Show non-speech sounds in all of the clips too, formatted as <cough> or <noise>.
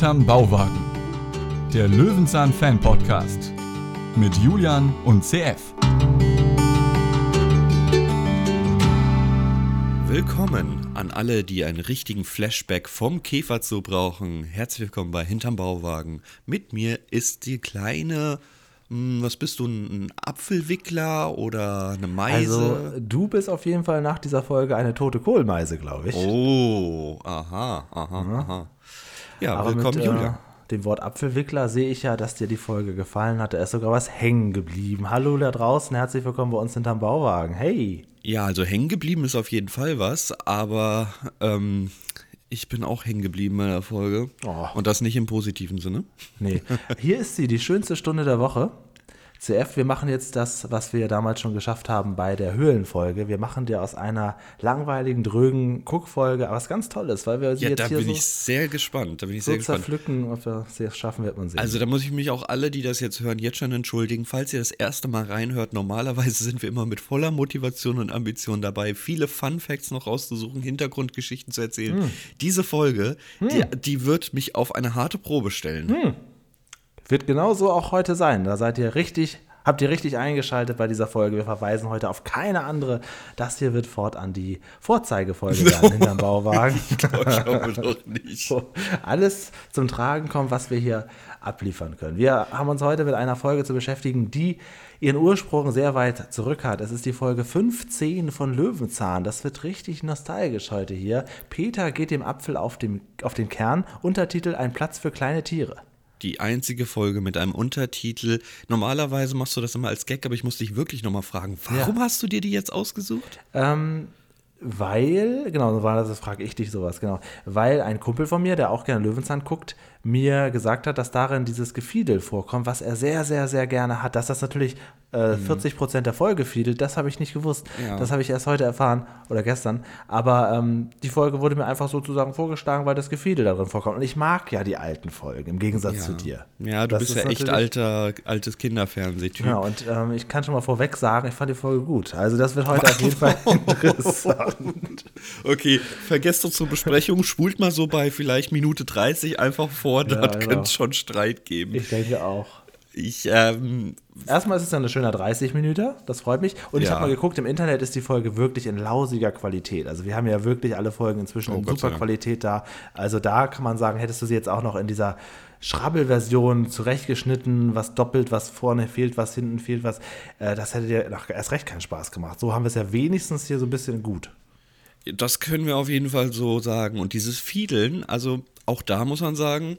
Hinterm Bauwagen. Der Löwenzahn Fan Podcast mit Julian und CF. Willkommen an alle, die einen richtigen Flashback vom Käfer zu brauchen. Herzlich willkommen bei Hinterm Bauwagen. Mit mir ist die kleine, hm, was bist du, ein Apfelwickler oder eine Meise? Also, du bist auf jeden Fall nach dieser Folge eine tote Kohlmeise, glaube ich. oh, aha, aha, aha. Ja, Aber willkommen, mit, Julia. Äh, dem Wort Apfelwickler sehe ich ja, dass dir die Folge gefallen hat. Da ist sogar was hängen geblieben. Hallo da draußen, herzlich willkommen bei uns hinterm Bauwagen. Hey! Ja, also hängen geblieben ist auf jeden Fall was, aber ähm, ich bin auch hängen geblieben bei der Folge. Oh. Und das nicht im positiven Sinne. Nee, hier ist sie, die schönste Stunde der Woche. CF, wir machen jetzt das, was wir damals schon geschafft haben bei der Höhlenfolge. Wir machen dir aus einer langweiligen, drögen Guckfolge was ganz Tolles, weil wir sie Ja, jetzt da hier bin so, ich sehr gespannt. Da bin ich sehr gespannt. zerpflücken, ob wir es schaffen, wird man sehen. Also da muss ich mich auch alle, die das jetzt hören, jetzt schon entschuldigen. Falls ihr das erste Mal reinhört, normalerweise sind wir immer mit voller Motivation und Ambition dabei, viele Fun Facts noch rauszusuchen, Hintergrundgeschichten zu erzählen. Hm. Diese Folge, die, die wird mich auf eine harte Probe stellen. Hm. Wird genauso auch heute sein. Da seid ihr richtig, habt ihr richtig eingeschaltet bei dieser Folge. Wir verweisen heute auf keine andere. Das hier wird fortan die Vorzeigefolge <laughs> werden hinterm Bauwagen. Ich glaube doch nicht. Wo <laughs> alles zum Tragen kommt, was wir hier abliefern können. Wir haben uns heute mit einer Folge zu beschäftigen, die ihren Ursprung sehr weit zurück hat. Es ist die Folge 15 von Löwenzahn. Das wird richtig nostalgisch heute hier. Peter geht dem Apfel auf, dem, auf den Kern. Untertitel Ein Platz für kleine Tiere. Die einzige Folge mit einem Untertitel. Normalerweise machst du das immer als Gag, aber ich muss dich wirklich nochmal fragen, warum hast du dir die jetzt ausgesucht? Ähm, weil, genau, so war das, das frage ich dich sowas, genau. Weil ein Kumpel von mir, der auch gerne Löwenzahn guckt, mir gesagt hat, dass darin dieses Gefiedel vorkommt, was er sehr, sehr, sehr gerne hat. Dass das natürlich äh, 40 Prozent der Folge fiedelt, das habe ich nicht gewusst. Ja. Das habe ich erst heute erfahren oder gestern. Aber ähm, die Folge wurde mir einfach sozusagen vorgeschlagen, weil das Gefiedel darin vorkommt. Und ich mag ja die alten Folgen, im Gegensatz zu dir. Ja, du Das bist ist ja echt alter, altes Kinderfernsehtyp. Ja, und ähm, ich kann schon mal vorweg sagen, ich fand die Folge gut. Also das wird heute auf jeden Fall <laughs> interessant. Okay, vergesst doch zur Besprechung, spult mal so bei vielleicht Minute 30 einfach vor, Ja, dort genau. könnte es schon Streit geben. Ich denke auch. Ich, ähm, Erstmal ist es dann ein schöner 30 Minuten, das freut mich. Und ich Ja. habe mal geguckt, im Internet ist die Folge wirklich in lausiger Qualität. Also wir haben ja wirklich alle Folgen inzwischen Oh, in Gott super. Qualität da. Also da kann man sagen, hättest du sie jetzt auch noch in dieser Schrabbelversion zurechtgeschnitten, was doppelt, was vorne fehlt, was hinten fehlt, was, äh, das hätte dir erst recht keinen Spaß gemacht. So haben wir es ja wenigstens hier so ein bisschen gut. das können wir auf jeden Fall so sagen. Und dieses Fiedeln, also auch da muss man sagen,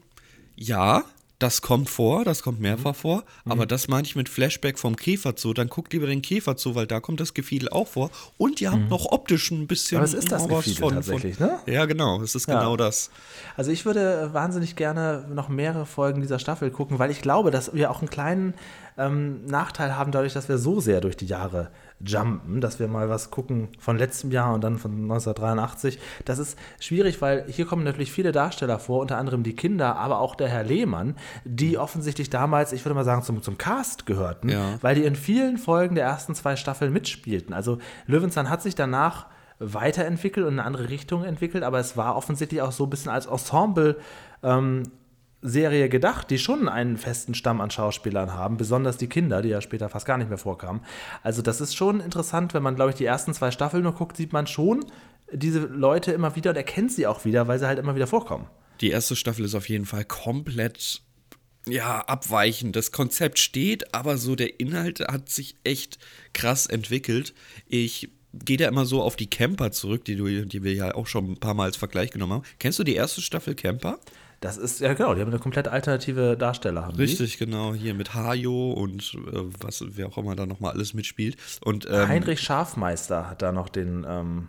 ja, das kommt vor, das kommt Mhm. mehrfach vor, aber das meine ich mit Flashback vom Käferzoo. Dann guckt lieber den Käferzoo, weil da kommt das Gefiedel auch vor. Und ihr habt noch optisch ein bisschen. Mhm. Aber es ist das Gefiedel tatsächlich, ne? Ja, genau, es ist Ja. genau das. Also ich würde wahnsinnig gerne noch mehrere Folgen dieser Staffel gucken, weil ich glaube, dass wir auch einen kleinen ähm, Nachteil haben, dadurch, dass wir so sehr durch die Jahre jumpen, dass wir mal was gucken von letztem Jahr und dann von 1983. Das ist schwierig, weil hier kommen natürlich viele Darsteller vor, unter anderem die Kinder, aber auch der Herr Lehmann, die offensichtlich damals, ich würde mal sagen, zum, zum Cast gehörten, Ja. weil die in vielen Folgen der ersten zwei Staffeln mitspielten. Also Löwenzahn hat sich danach weiterentwickelt und in eine andere Richtung entwickelt, aber es war offensichtlich auch so ein bisschen als Ensemble ähm, Serie gedacht, die schon einen festen Stamm an Schauspielern haben, besonders die Kinder, die ja später fast gar nicht mehr vorkamen. Also das ist schon interessant, wenn man, glaube ich, die ersten zwei Staffeln nur guckt, sieht man schon diese Leute immer wieder und erkennt sie auch wieder, weil sie halt immer wieder vorkommen. Die erste Staffel ist auf jeden Fall komplett ja, abweichend. Das Konzept steht, aber so der Inhalt hat sich echt krass entwickelt. Ich gehe da immer so auf die Camper zurück, die, du, die wir ja auch schon ein paar Mal als Vergleich genommen haben. Kennst du die erste Staffel Camper? Das ist, ja genau, die haben eine komplett alternative Darsteller. Haben die. Richtig, genau. Hier mit Hajo und äh, was, wer auch immer da nochmal alles mitspielt. Und ähm, Heinrich Schafmeister hat da noch den, ähm,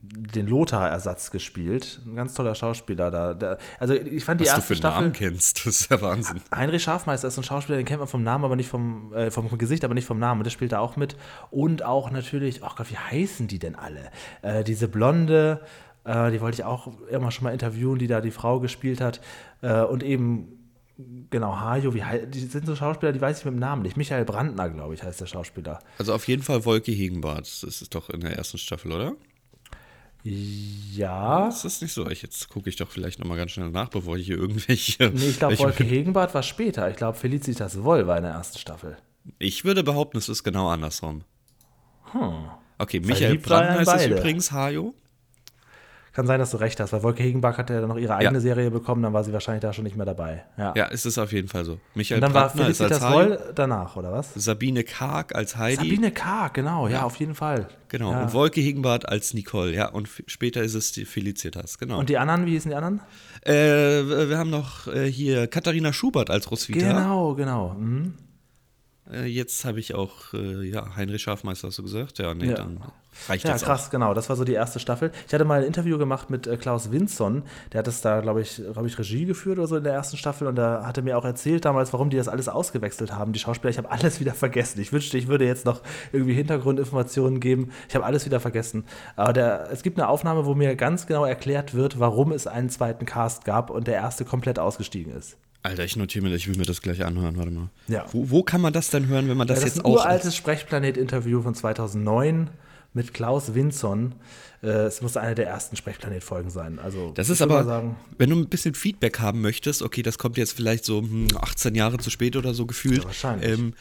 den Lothar-Ersatz gespielt. Ein ganz toller Schauspieler da. Der, also ich fand die was du erste für Staffel. Namen kennst, das ist ja Wahnsinn. Heinrich Schafmeister ist ein Schauspieler, den kennt man vom Namen, aber nicht vom, äh, vom Gesicht, aber nicht vom Namen. Und der spielt da auch mit. Und auch natürlich, ach Gott, wie heißen die denn alle? Äh, diese Blonde, äh, die wollte ich auch immer schon mal interviewen, die da die Frau gespielt hat. Äh, und eben, genau, Hajo, wie die sind so Schauspieler, die weiß ich mit dem Namen nicht. Michael Brandner, glaube ich, heißt der Schauspieler. Also auf jeden Fall Wolke Hegenbart. Das ist doch in der ersten Staffel, oder? Ja. Ist das nicht so? Ich, jetzt gucke ich doch vielleicht nochmal ganz schnell nach, bevor ich hier irgendwelche. Nee, ich glaube, <laughs> Wolke Hegenbart war später. Ich glaube, Felicitas Woll war in der ersten Staffel. Ich würde behaupten, es ist genau andersrum. Okay, Michael er in heißt es übrigens, Hajo. Kann sein, dass du recht hast, weil Wolke Hegenbach hat ja dann noch ihre eigene Ja. Serie bekommen, dann war sie wahrscheinlich da schon nicht mehr dabei. Ja. Ja, es ist auf jeden Fall so. Michael Und dann war ist als Felicitas. Woll danach, oder was? Sabine Karg als Heidi. Sabine Karg, genau, ja, auf jeden Fall. Genau. Ja. Und Wolke Hegenbart als Nicole. Ja, und später ist es die Felicitas. Genau. Und die anderen, wie hießen die anderen? äh, wir haben noch äh, hier Katharina Schubert als Roswitha. Genau, genau. Mhm. Äh, jetzt habe ich auch äh, ja, Heinrich Schafmeister, hast du gesagt? Ja, nee, Ja. dann reicht Ja, das krass, genau. Das war so die erste Staffel. Ich hatte mal ein Interview gemacht mit äh, Klaus Winson. Der hat das da, glaube ich, glaube ich, Regie geführt oder so in der ersten Staffel. Und da hatte mir auch erzählt damals, warum die das alles ausgewechselt haben. Die Schauspieler, ich habe alles wieder vergessen. Ich wünschte, ich würde jetzt noch irgendwie Hintergrundinformationen geben. Ich habe alles wieder vergessen. Aber der, es gibt eine Aufnahme, wo mir ganz genau erklärt wird, warum es einen zweiten Cast gab und der erste komplett ausgestiegen ist. Alter, ich notiere mir das, ich will mir das gleich anhören. Warte mal. Ja. Wo, wo kann man das denn hören, wenn man das, Ja, das ist jetzt ein auch. uraltes Sprechplanet-Interview von 2009 mit Klaus Winson. Äh, es muss eine der ersten Sprechplanet-Folgen sein. Also, Das ist aber, sagen, wenn du ein bisschen Feedback haben möchtest, okay, das kommt jetzt vielleicht so hm, 18 Jahre zu spät oder so gefühlt. Ja, wahrscheinlich. Ähm,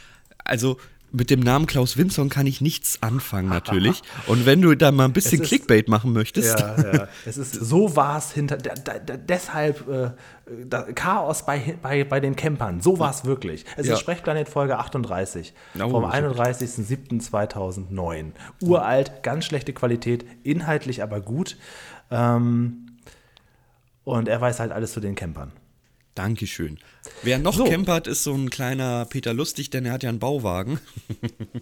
also mit dem Namen Klaus Winson kann ich nichts anfangen natürlich. <laughs> Und wenn du da mal ein bisschen ist- Clickbait machen möchtest, Ja, ja. <laughs> Es ist so war es hinter. Da, da, deshalb äh, da, Chaos bei, bei, bei den Campern. So war es wirklich. Es Ja. ist Sprechplanet Folge 38 Oh, vom super. 31.07.2009. Uralt, ganz schlechte Qualität, inhaltlich aber gut. Ähm, und er weiß halt alles zu den Campern. Dankeschön. Wer noch So. campert, ist so ein kleiner Peter Lustig, denn er hat ja einen Bauwagen. <laughs>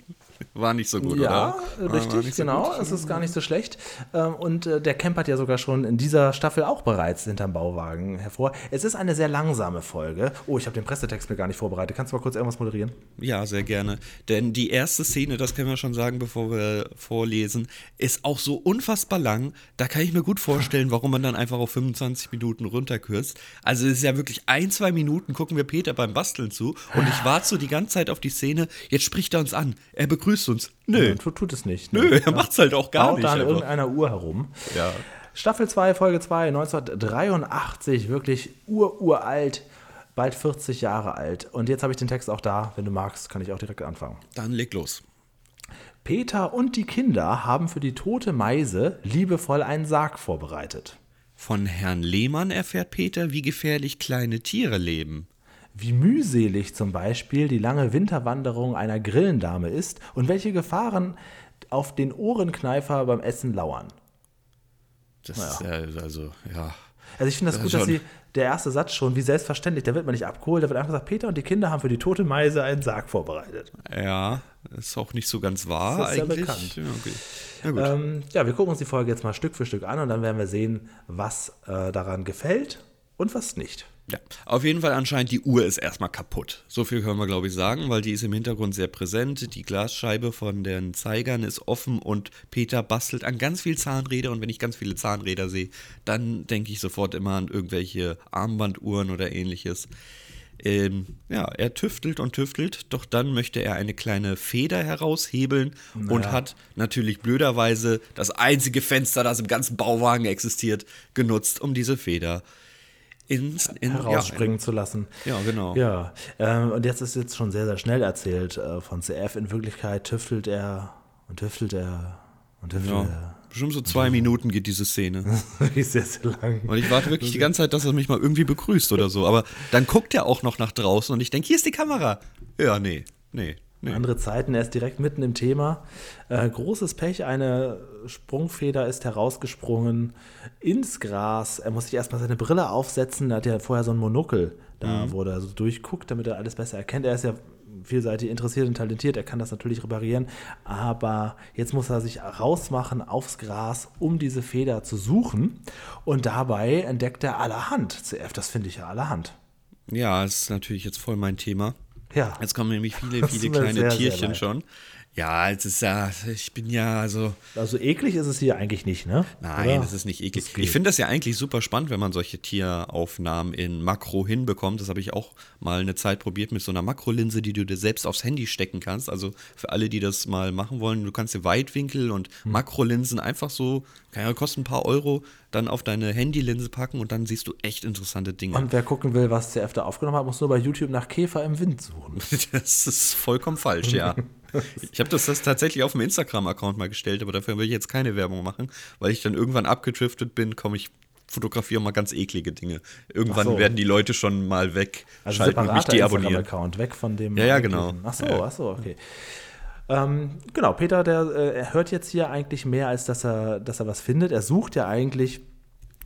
War nicht so gut, Ja, oder? War richtig, nicht so genau. gut. Es ist gar nicht so schlecht. Ähm, Und äh, der campert ja sogar schon in dieser Staffel auch bereits hinterm Bauwagen hervor. Es ist eine sehr langsame Folge. Oh, ich habe den Pressetext mir gar nicht vorbereitet. Kannst du mal kurz irgendwas moderieren? Ja, sehr gerne. Denn die erste Szene, das können wir schon sagen, bevor wir vorlesen, ist auch so unfassbar lang. Da kann ich mir gut vorstellen, warum man dann einfach auf 25 Minuten runterkürzt. Also es ist ja wirklich ein, zwei Minuten, gucken wir Peter beim Basteln zu. Und ich warte so die ganze Zeit auf die Szene. Jetzt spricht er uns an. Er begrüßt uns. Nö, Ja, tut, es nicht. nö, er macht's halt auch gar Baut nicht. da an einfach. irgendeiner Uhr herum. Ja. Staffel 2, Folge 2, 1983, wirklich ur-uralt, bald 40 Jahre alt. Und jetzt habe ich den Text auch da. Wenn du magst, kann ich auch direkt anfangen. Dann leg los. Peter und die Kinder haben für die tote Meise liebevoll einen Sarg vorbereitet. Von Herrn Lehmann erfährt Peter, wie gefährlich kleine Tiere leben. Wie mühselig zum Beispiel die lange Winterwanderung einer Grillendame ist und welche Gefahren auf den Ohrenkneifer beim Essen lauern. Das ist ja, also, ja. Also ich finde das, Das gut, dass sie, der erste Satz schon, wie selbstverständlich, da wird man nicht abgeholt, da wird einfach gesagt, Peter und die Kinder haben für die tote Meise einen Sarg vorbereitet. Ja, ist auch nicht so ganz wahr Das ist ja eigentlich. bekannt. Ja, okay. Gut. Ähm, ja, wir gucken uns die Folge jetzt mal Stück für Stück an und dann werden wir sehen, was äh, daran gefällt und was nicht. Ja, auf jeden Fall anscheinend die Uhr ist erstmal kaputt. So viel können wir, glaube ich, sagen, weil die ist im Hintergrund sehr präsent. Die Glasscheibe von den Zeigern ist offen und Peter bastelt an ganz viel Zahnräder. Und wenn ich ganz viele Zahnräder sehe, dann denke ich sofort immer an irgendwelche Armbanduhren oder ähnliches. Ähm, ja, er tüftelt und tüftelt, doch dann möchte er eine kleine Feder heraushebeln und hat natürlich blöderweise das einzige Fenster, das im ganzen Bauwagen existiert, genutzt, um diese Feder ins, in, herausspringen zu lassen. Ja, genau. Ja, ähm, und jetzt ist jetzt schon sehr, sehr schnell erzählt äh, von CF. In Wirklichkeit tüftelt er und tüftelt er und tüftelt Ja, er. bestimmt so zwei Minuten geht diese Szene. <laughs> Wirklich sehr, sehr lang. Und ich warte wirklich die ganze Zeit, dass er mich mal irgendwie begrüßt oder so. Aber dann guckt er auch noch nach draußen und ich denke, hier ist die Kamera. Ja, nee, nee, nee. Andere Zeiten, er ist direkt mitten im Thema. Äh, großes Pech, eine Sprungfeder ist herausgesprungen ins Gras. Er muss sich erstmal seine Brille aufsetzen. Er hat ja vorher so ein Monokel, da wo er so durchguckt, damit er alles besser erkennt. Er ist ja vielseitig interessiert und talentiert, er kann das natürlich reparieren, aber jetzt muss er sich rausmachen aufs Gras, um diese Feder zu suchen und dabei entdeckt er allerhand. CF, das finde ich ja allerhand. Ja, ist natürlich jetzt voll mein Thema. Ja. Jetzt kommen nämlich viele, viele kleine sehr, sehr Tierchen leid. schon. Ja, es ist ja, ich bin ja, also. Also eklig ist es hier eigentlich nicht, ne? Nein, es ist nicht eklig. Ich finde das ja eigentlich super spannend, wenn man solche Tieraufnahmen in Makro hinbekommt. Das habe ich auch mal eine Zeit probiert mit so einer Makrolinse, die du dir selbst aufs Handy stecken kannst. Also für alle, die das mal machen wollen, du kannst dir Weitwinkel und hm. Makrolinsen einfach so, kann ja kosten ein paar Euro, dann auf deine Handylinse packen und dann siehst du echt interessante Dinge. Und wer gucken will, was CF da aufgenommen hat, muss nur bei YouTube nach Käfer im Wind suchen. <laughs> das ist vollkommen falsch, ja. <laughs> <laughs> Ich habe das, das tatsächlich auf dem Instagram-Account mal gestellt, aber dafür will ich jetzt keine Werbung machen, weil ich dann irgendwann abgedriftet bin, komme ich fotografiere mal ganz eklige Dinge. Irgendwann so. werden die Leute schon mal weg, also schalten und mich deabonnieren. Account weg von dem. Ja, ja, genau. Ach so, ja. ach so, okay. Ähm, genau, Peter, der äh, hört jetzt hier eigentlich mehr, als dass er, dass er was findet. Er sucht ja eigentlich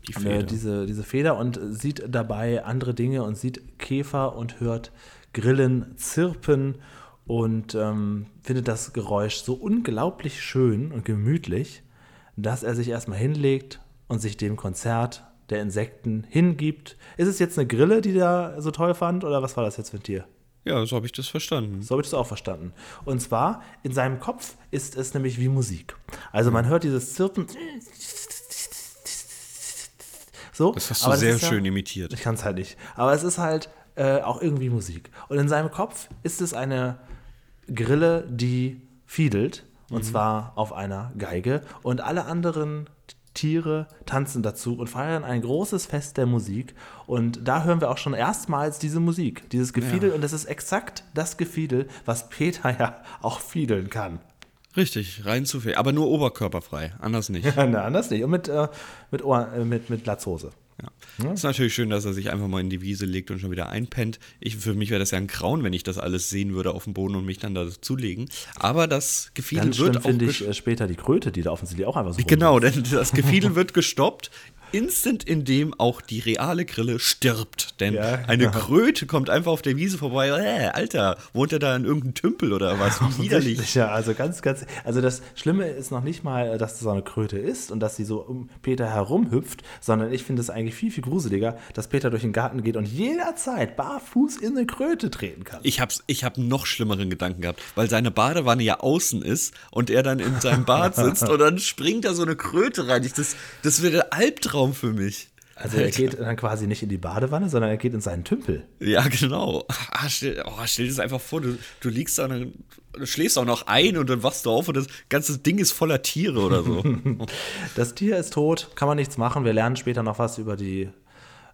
die äh, diese, diese Feder und sieht dabei andere Dinge und sieht Käfer und hört Grillen zirpen und ähm, findet das Geräusch so unglaublich schön und gemütlich, dass er sich erstmal hinlegt und sich dem Konzert der Insekten hingibt. Ist es jetzt eine Grille, die der so toll fand, oder was war das jetzt für ein Tier? Ja, so habe ich das verstanden. So habe ich das auch verstanden. Und zwar, in seinem Kopf ist es nämlich wie Musik. Also man hört dieses Zirpen. So, das hast du sehr schön ja, imitiert. Ich kann es halt nicht. Aber es ist halt äh, auch irgendwie Musik. Und in seinem Kopf ist es eine Grille, die fiedelt. Und mhm. zwar auf einer Geige. Und alle anderen Tiere tanzen dazu und feiern ein großes Fest der Musik. Und da hören wir auch schon erstmals diese Musik, dieses Gefiedel. Ja. Und das ist exakt das Gefiedel, was Peter ja <laughs> auch fiedeln kann. Richtig, rein zufällig. Aber nur oberkörperfrei, anders nicht. <laughs> Na, anders nicht. Und mit, äh, mit, Ohr, äh, mit, mit Latzhose. Ja. ja. Ist natürlich schön, dass er sich einfach mal in die Wiese legt und schon wieder einpennt. Ich, für mich wäre das ja ein Grauen, wenn ich das alles sehen würde auf dem Boden und mich dann da zulegen. Aber das Gefiedel Ganz wird auch. finde ich äh, später die Kröte, die da offensichtlich auch einfach so. Genau, denn das Gefiedel <laughs> wird gestoppt instant, in dem auch die reale Grille stirbt. Denn ja, eine Kröte kommt einfach auf der Wiese vorbei. Äh, Alter, wohnt er da in irgendeinem Tümpel oder was? Wie <laughs> widerlich. Ja, also ganz, ganz. Also das Schlimme ist noch nicht mal, dass das so eine Kröte ist und dass sie so um Peter herumhüpft, sondern ich finde es eigentlich viel, viel gruseliger, dass Peter durch den Garten geht und jederzeit barfuß in eine Kröte treten kann. Ich habe ich hab noch schlimmeren Gedanken gehabt, weil seine Badewanne ja außen ist und er dann in seinem Bad sitzt <laughs> und dann springt da so eine Kröte rein. Ich, das das wäre der Albtraum Albtraum für mich. Also er geht dann quasi nicht in die Badewanne, sondern er geht in seinen Tümpel. Ja, genau. Ah, stell, oh, stell dir das einfach vor, du, du liegst da, dann, schläfst auch noch ein und dann wachst du auf und das ganze Ding ist voller Tiere oder so. <laughs> das Tier ist tot, kann man nichts machen. Wir lernen später noch was über die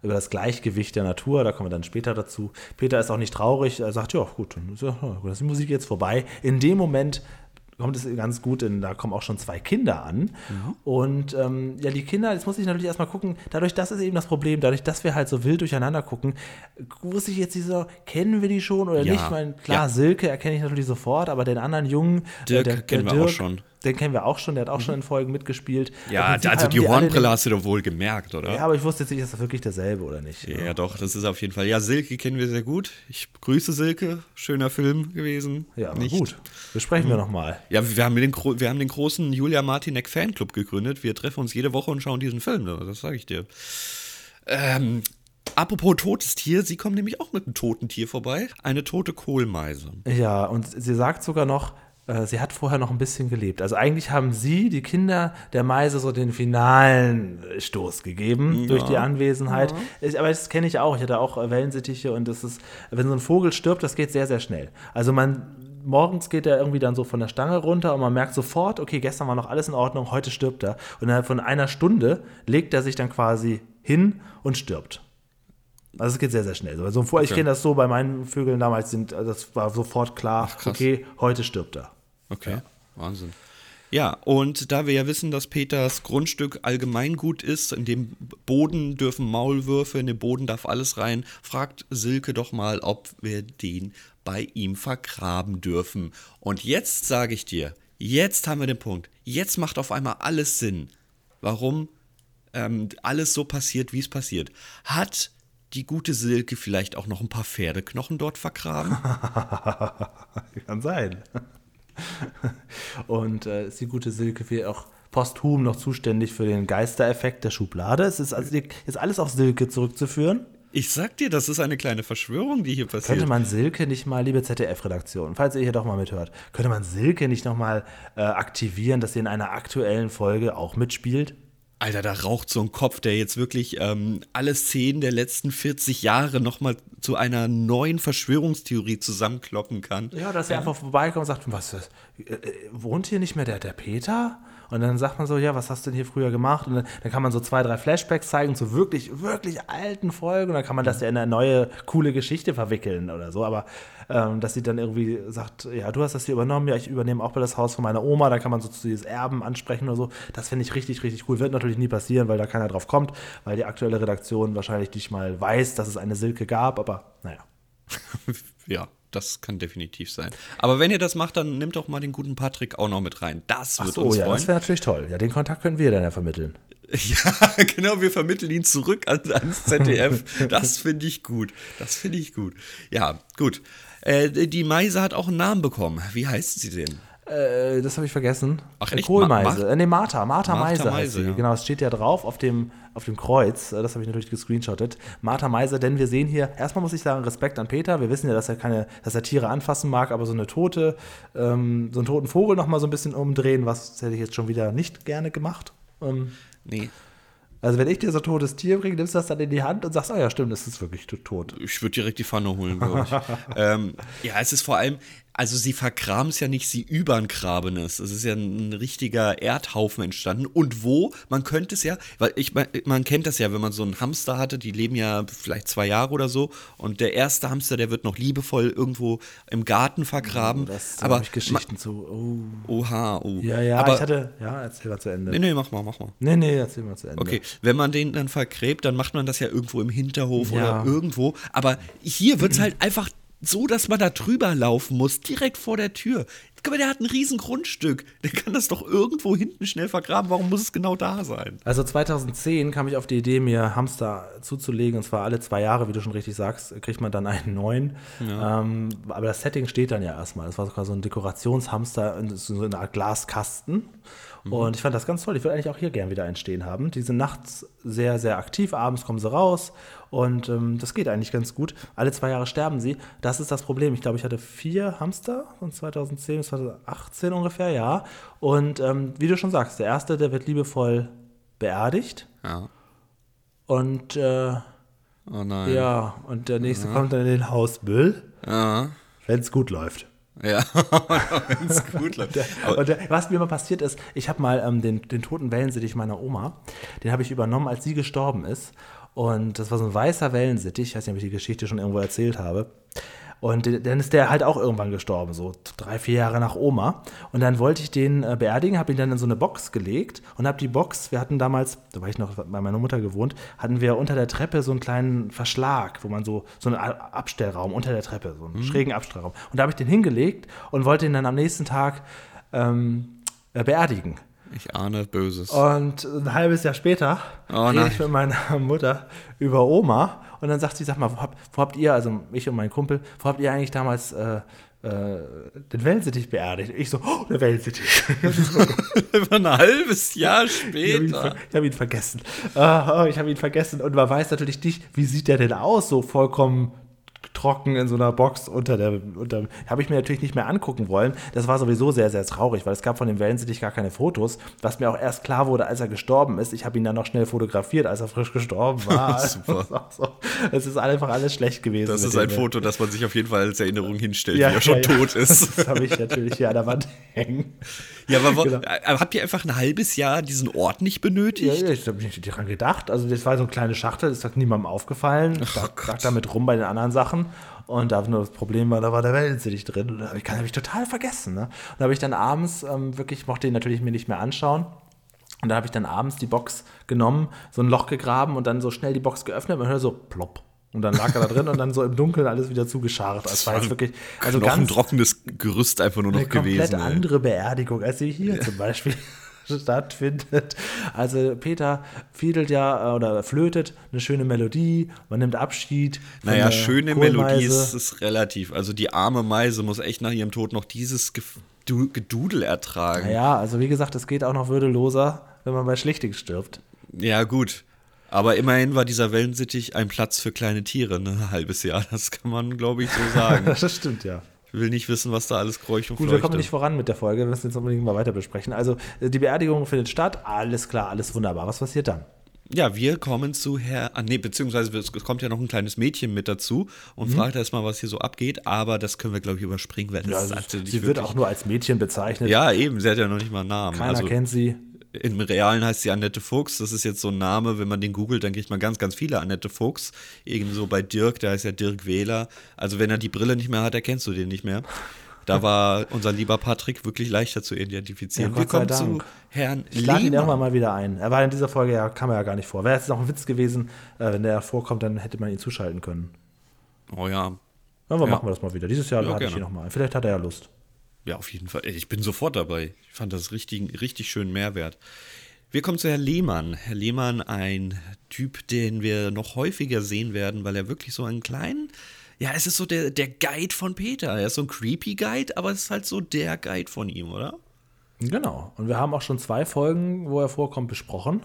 über das Gleichgewicht der Natur, da kommen wir dann später dazu. Peter ist auch nicht traurig, er sagt, ja gut, dann ist die Musik jetzt vorbei. In dem Moment kommt es ganz gut, denn da kommen auch schon zwei Kinder an. Mhm. Und ähm, ja, die Kinder, jetzt muss ich natürlich erstmal gucken, dadurch, das ist eben das Problem, dadurch, dass wir halt so wild durcheinander gucken, wusste ich jetzt so, kennen wir die schon oder ja. nicht? Ich meine, klar, ja. Silke erkenne ich natürlich sofort, aber den anderen Jungen, Dirk der, der kennen wir Dirk, auch schon den kennen wir auch schon, der hat auch mhm. schon in Folgen mitgespielt. Ja, also die Hornbrille hast du doch wohl gemerkt, oder? Ja, aber ich wusste jetzt nicht, ist das wirklich derselbe oder nicht. Ja, ja, doch, das ist auf jeden Fall. Ja, Silke kennen wir sehr gut. Ich grüße Silke, schöner Film gewesen. Ja, nicht. gut. Besprechen mhm. wir nochmal. Ja, wir haben, den, wir haben den großen Julia Martinek Fanclub gegründet. Wir treffen uns jede Woche und schauen diesen Film, das sage ich dir. Ähm, Apropos totes Tier, sie kommen nämlich auch mit einem toten Tier vorbei. Eine tote Kohlmeise. Ja, und sie sagt sogar noch, sie hat vorher noch ein bisschen gelebt. Also eigentlich haben sie, die Kinder der Meise, so den finalen Stoß gegeben ja. durch die Anwesenheit. Ja. Ich, aber das kenne ich auch. Ich hatte auch Wellensittiche und das ist, wenn so ein Vogel stirbt, das geht sehr, sehr schnell. Also man, morgens geht er irgendwie dann so von der Stange runter und man merkt sofort, okay, gestern war noch alles in Ordnung, heute stirbt er. Und innerhalb von einer Stunde legt er sich dann quasi hin und stirbt. Also es geht sehr, sehr schnell. Also okay. Ich kenne das so bei meinen Vögeln damals, sind, das war sofort klar, Ach, okay, heute stirbt er. Okay, ja. Wahnsinn. Ja, und da wir ja wissen, dass Peters Grundstück allgemeingut ist, in dem Boden dürfen Maulwürfe, in den Boden darf alles rein, fragt Silke doch mal, ob wir den bei ihm vergraben dürfen. Und jetzt sage ich dir, jetzt haben wir den Punkt. Jetzt macht auf einmal alles Sinn. Warum ähm, alles so passiert, wie es passiert. Hat die gute Silke vielleicht auch noch ein paar Pferdeknochen dort vergraben? <laughs> Kann sein. <laughs> Und äh, ist die gute Silke für auch posthum noch zuständig für den Geistereffekt der Schublade. Es ist also ist alles auf Silke zurückzuführen. Ich sag dir, das ist eine kleine Verschwörung, die hier passiert. Könnte man Silke nicht mal, liebe ZDF-Redaktion, falls ihr hier doch mal mithört, könnte man Silke nicht noch mal äh, aktivieren, dass sie in einer aktuellen Folge auch mitspielt? Alter, da raucht so ein Kopf, der jetzt wirklich ähm, alle Szenen der letzten 40 Jahre nochmal zu einer neuen Verschwörungstheorie zusammenkloppen kann. Ja, dass er einfach vorbeikommt und sagt, was, ist, äh, äh, wohnt hier nicht mehr der, der Peter? Und dann sagt man so, ja, was hast du denn hier früher gemacht? Und dann, dann kann man so zwei, drei Flashbacks zeigen zu wirklich, wirklich alten Folgen. Und dann kann man das ja in eine neue, coole Geschichte verwickeln oder so. Aber ähm, dass sie dann irgendwie sagt, ja, du hast das hier übernommen, ja, ich übernehme auch mal das Haus von meiner Oma. Da kann man so zu dieses Erben ansprechen oder so. Das finde ich richtig, richtig cool. Wird natürlich nie passieren, weil da keiner drauf kommt, weil die aktuelle Redaktion wahrscheinlich nicht mal weiß, dass es eine Silke gab. Aber naja. <laughs> ja, das kann definitiv sein. Aber wenn ihr das macht, dann nehmt doch mal den guten Patrick auch noch mit rein. Das wird Ach so, uns ja, freuen. das wäre natürlich toll. Ja, den Kontakt können wir dann ja vermitteln. <laughs> Ja, genau, wir vermitteln ihn zurück an, ans ZDF. <laughs> Das finde ich gut. Das finde ich gut. Ja, gut. Äh, die Meise hat auch einen Namen bekommen. Wie heißt sie denn? Äh, das habe ich vergessen. Ach, echt? Kohlmeise. Ma- äh, nee, Martha. Martha, Martha Meise heißt Meise, sie. ja. Genau, es steht ja drauf auf dem, auf dem Kreuz. Äh, Das habe ich natürlich gescreenshottet. Martha Meise, denn wir sehen hier, erstmal muss ich sagen, Respekt an Peter. Wir wissen ja, dass er keine, dass er Tiere anfassen mag, aber so eine tote, ähm, so einen toten Vogel nochmal so ein bisschen umdrehen, was hätte ich jetzt schon wieder nicht gerne gemacht. Ähm, Nee, also wenn ich dir so ein totes Tier bringe, nimmst du das dann in die Hand und sagst, oh ja, stimmt, das ist wirklich tot. ich würde direkt die Pfanne holen, glaube ich. <laughs> ähm, ja, es ist vor allem, also sie vergraben es ja nicht, sie übergraben es. Es ist ja ein, richtiger Erdhaufen entstanden. Und wo? Man könnte es ja, weil ich, man, kennt das ja, wenn man so einen Hamster hatte, die leben ja vielleicht zwei Jahre oder so. Und der erste Hamster, der wird noch liebevoll irgendwo im Garten vergraben. Das aber ich Geschichten zu. Oh. Oha, oh. Ja, ja, aber, ich hatte, ja, erzähl mal zu Ende. Nee, nee, mach mal, mach mal. Nee, nee, erzähl mal zu Ende. Okay, wenn man den dann vergräbt, dann macht man das ja irgendwo im Hinterhof Ja. oder irgendwo. Aber hier wird es halt einfach so, dass man da drüber laufen muss, direkt vor der Tür. Mal, der hat ein riesen Grundstück. Der kann das doch irgendwo hinten schnell vergraben. Warum muss es genau da sein? Also 2010 kam ich auf die Idee, mir Hamster zuzulegen. Und zwar alle zwei Jahre, wie du schon richtig sagst, kriegt man dann einen neuen. Ähm, aber das Setting steht dann ja erstmal. Das war sogar so ein Dekorationshamster in so einer Art Glaskasten. Und ich fand das ganz toll. Ich würde eigentlich auch hier gern wieder einen stehen haben. Die sind nachts sehr, sehr aktiv. Abends kommen sie raus. Und ähm, das geht eigentlich ganz gut. Alle zwei Jahre sterben sie. Das ist das Problem. Ich glaube, ich hatte vier Hamster von 2010 bis 2018 ungefähr, ja. Und ähm, wie du schon sagst, der erste, der wird liebevoll beerdigt. Ja. Und äh, Oh nein. ja, und der nächste kommt dann in den Hausmüll, Ja. wenn es gut läuft. Ja. <laughs> Wenn es gut läuft. Und der, was mir mal passiert ist, ich habe mal ähm, den, den toten Wellensittich meiner Oma, den habe ich übernommen, als sie gestorben ist. Und das war so ein weißer Wellensittich, ich weiß nicht, ob ich die Geschichte schon irgendwo erzählt habe. Und dann ist der halt auch irgendwann gestorben, so drei, vier Jahre nach Oma. Und dann wollte ich den äh, beerdigen, habe ihn dann in so eine Box gelegt und habe die Box, wir hatten damals, da war ich noch bei meiner Mutter gewohnt, hatten wir unter der Treppe so einen kleinen Verschlag, wo man so, so einen Abstellraum unter der Treppe, so einen schrägen Abstellraum. Und da habe ich den hingelegt und wollte ihn dann am nächsten Tag ähm, äh, beerdigen. Ich ahne Böses. Und ein halbes Jahr später Oh rede ich mit meiner <laughs> Mutter über Oma und dann sagt sie, sag mal, wo, hab, wo habt ihr, also ich und mein Kumpel, wo habt ihr eigentlich damals äh, äh, den Wellensittich beerdigt? Ich so, oh, der Wellensittich. <laughs> ein halbes Jahr Ich habe ihn, später. ver hab ihn vergessen. Ah, oh, ich habe ihn vergessen. Und man weiß natürlich nicht, wie sieht der denn aus, so vollkommen trocken in so einer Box unter der, unter, habe ich mir natürlich nicht mehr angucken wollen. Das war sowieso sehr, sehr traurig, weil es gab von dem Wellensittich gar keine Fotos, was mir auch erst klar wurde, als er gestorben ist. Ich habe ihn dann noch schnell fotografiert, als er frisch gestorben war. <laughs> Super. Das ist auch so- Es ist einfach alles schlecht gewesen. Das ist ein dem- Foto, das man sich auf jeden Fall als Erinnerung hinstellt, Ja, wie er schon ja, ja. tot ist. <laughs> Das habe ich natürlich hier an der Wand hängen. Ja, aber Genau. äh, habt ihr einfach ein halbes Jahr diesen Ort nicht benötigt? Ja, ja, ich habe nicht daran gedacht. Also das war so eine kleine Schachtel, das ist niemandem aufgefallen. Ich lag, lag damit rum bei den anderen Sachen. Und da nur das Problem war, da war der Wellensittich drin. Und da habe ich, hab ich total vergessen. Ne? Und da habe ich dann abends ähm, wirklich, ich mochte ihn natürlich mir nicht mehr anschauen. Und da habe ich dann abends die Box genommen, so ein Loch gegraben und dann so schnell die Box geöffnet und man hört so plopp. Und dann lag er da drin und dann so im Dunkeln alles wieder zugescharrt. Das war jetzt wirklich, also ganz, trockenes Gerüst einfach nur noch eine komplett gewesen. ey. andere Beerdigung, als sie hier zum Beispiel <laughs> stattfindet. Also Peter fiedelt ja äh, oder flötet eine schöne Melodie, man nimmt Abschied. Naja, schöne Kohlmeise. Melodie ist, ist relativ. Also die arme Meise muss echt nach ihrem Tod noch dieses Gedudel ertragen. Naja, also wie gesagt, es geht auch noch würdeloser, wenn man bei Schlichting stirbt. Ja, gut. Aber immerhin war dieser Wellensittich ein Platz für kleine Tiere, ne? ein halbes Jahr. Das kann man, glaube ich, so sagen. <laughs> das stimmt, ja. Ich will nicht wissen, was da alles kreucht und Gut, wir kommen nicht voran mit der Folge, wir müssen jetzt unbedingt mal weiter besprechen. Also, äh, die Beerdigung findet statt, alles klar, alles wunderbar. Was passiert dann? Ja, wir kommen zu Herr, ah, nee, beziehungsweise es kommt ja noch ein kleines Mädchen mit dazu und mhm. fragt erstmal, was hier so abgeht, aber das können wir, glaube ich, überspringen. Weil ja, also sie wird auch nur als Mädchen bezeichnet. Ja, eben, sie hat ja noch nicht mal einen Namen. Keiner also, kennt sie. Im Realen heißt sie Annette Fuchs. Das ist jetzt so ein Name, wenn man den googelt, dann kriegt man ganz, ganz viele Annette Fuchs. Ebenso bei Dirk, der heißt ja Dirk Wähler. Also wenn er die Brille nicht mehr hat, erkennst du den nicht mehr. Da war unser lieber Patrick wirklich leichter zu identifizieren. Ja, Wir kommen zu Herrn Ich lade ihn irgendwann mal wieder ein. Er war in dieser Folge ja, kam er ja gar nicht vor. Wäre jetzt noch ein Witz gewesen, äh, wenn der vorkommt, dann hätte man ihn zuschalten können. Oh ja. Dann ja. machen wir das mal wieder. Dieses Jahr ja, lade ich ihn nochmal ein. Vielleicht hat er ja Lust. Ja, auf jeden Fall. Ich bin sofort dabei. Ich fand das richtig, richtig schön Mehrwert. Wir kommen zu Herrn Lehmann. Herr Lehmann, ein Typ, den wir noch häufiger sehen werden, weil er wirklich so einen kleinen, ja, es ist so der, der Guide von Peter. Er ist so ein creepy Guide, aber es ist halt so der Guide von ihm, oder? Genau. Und wir haben auch schon zwei Folgen, wo er vorkommt, besprochen.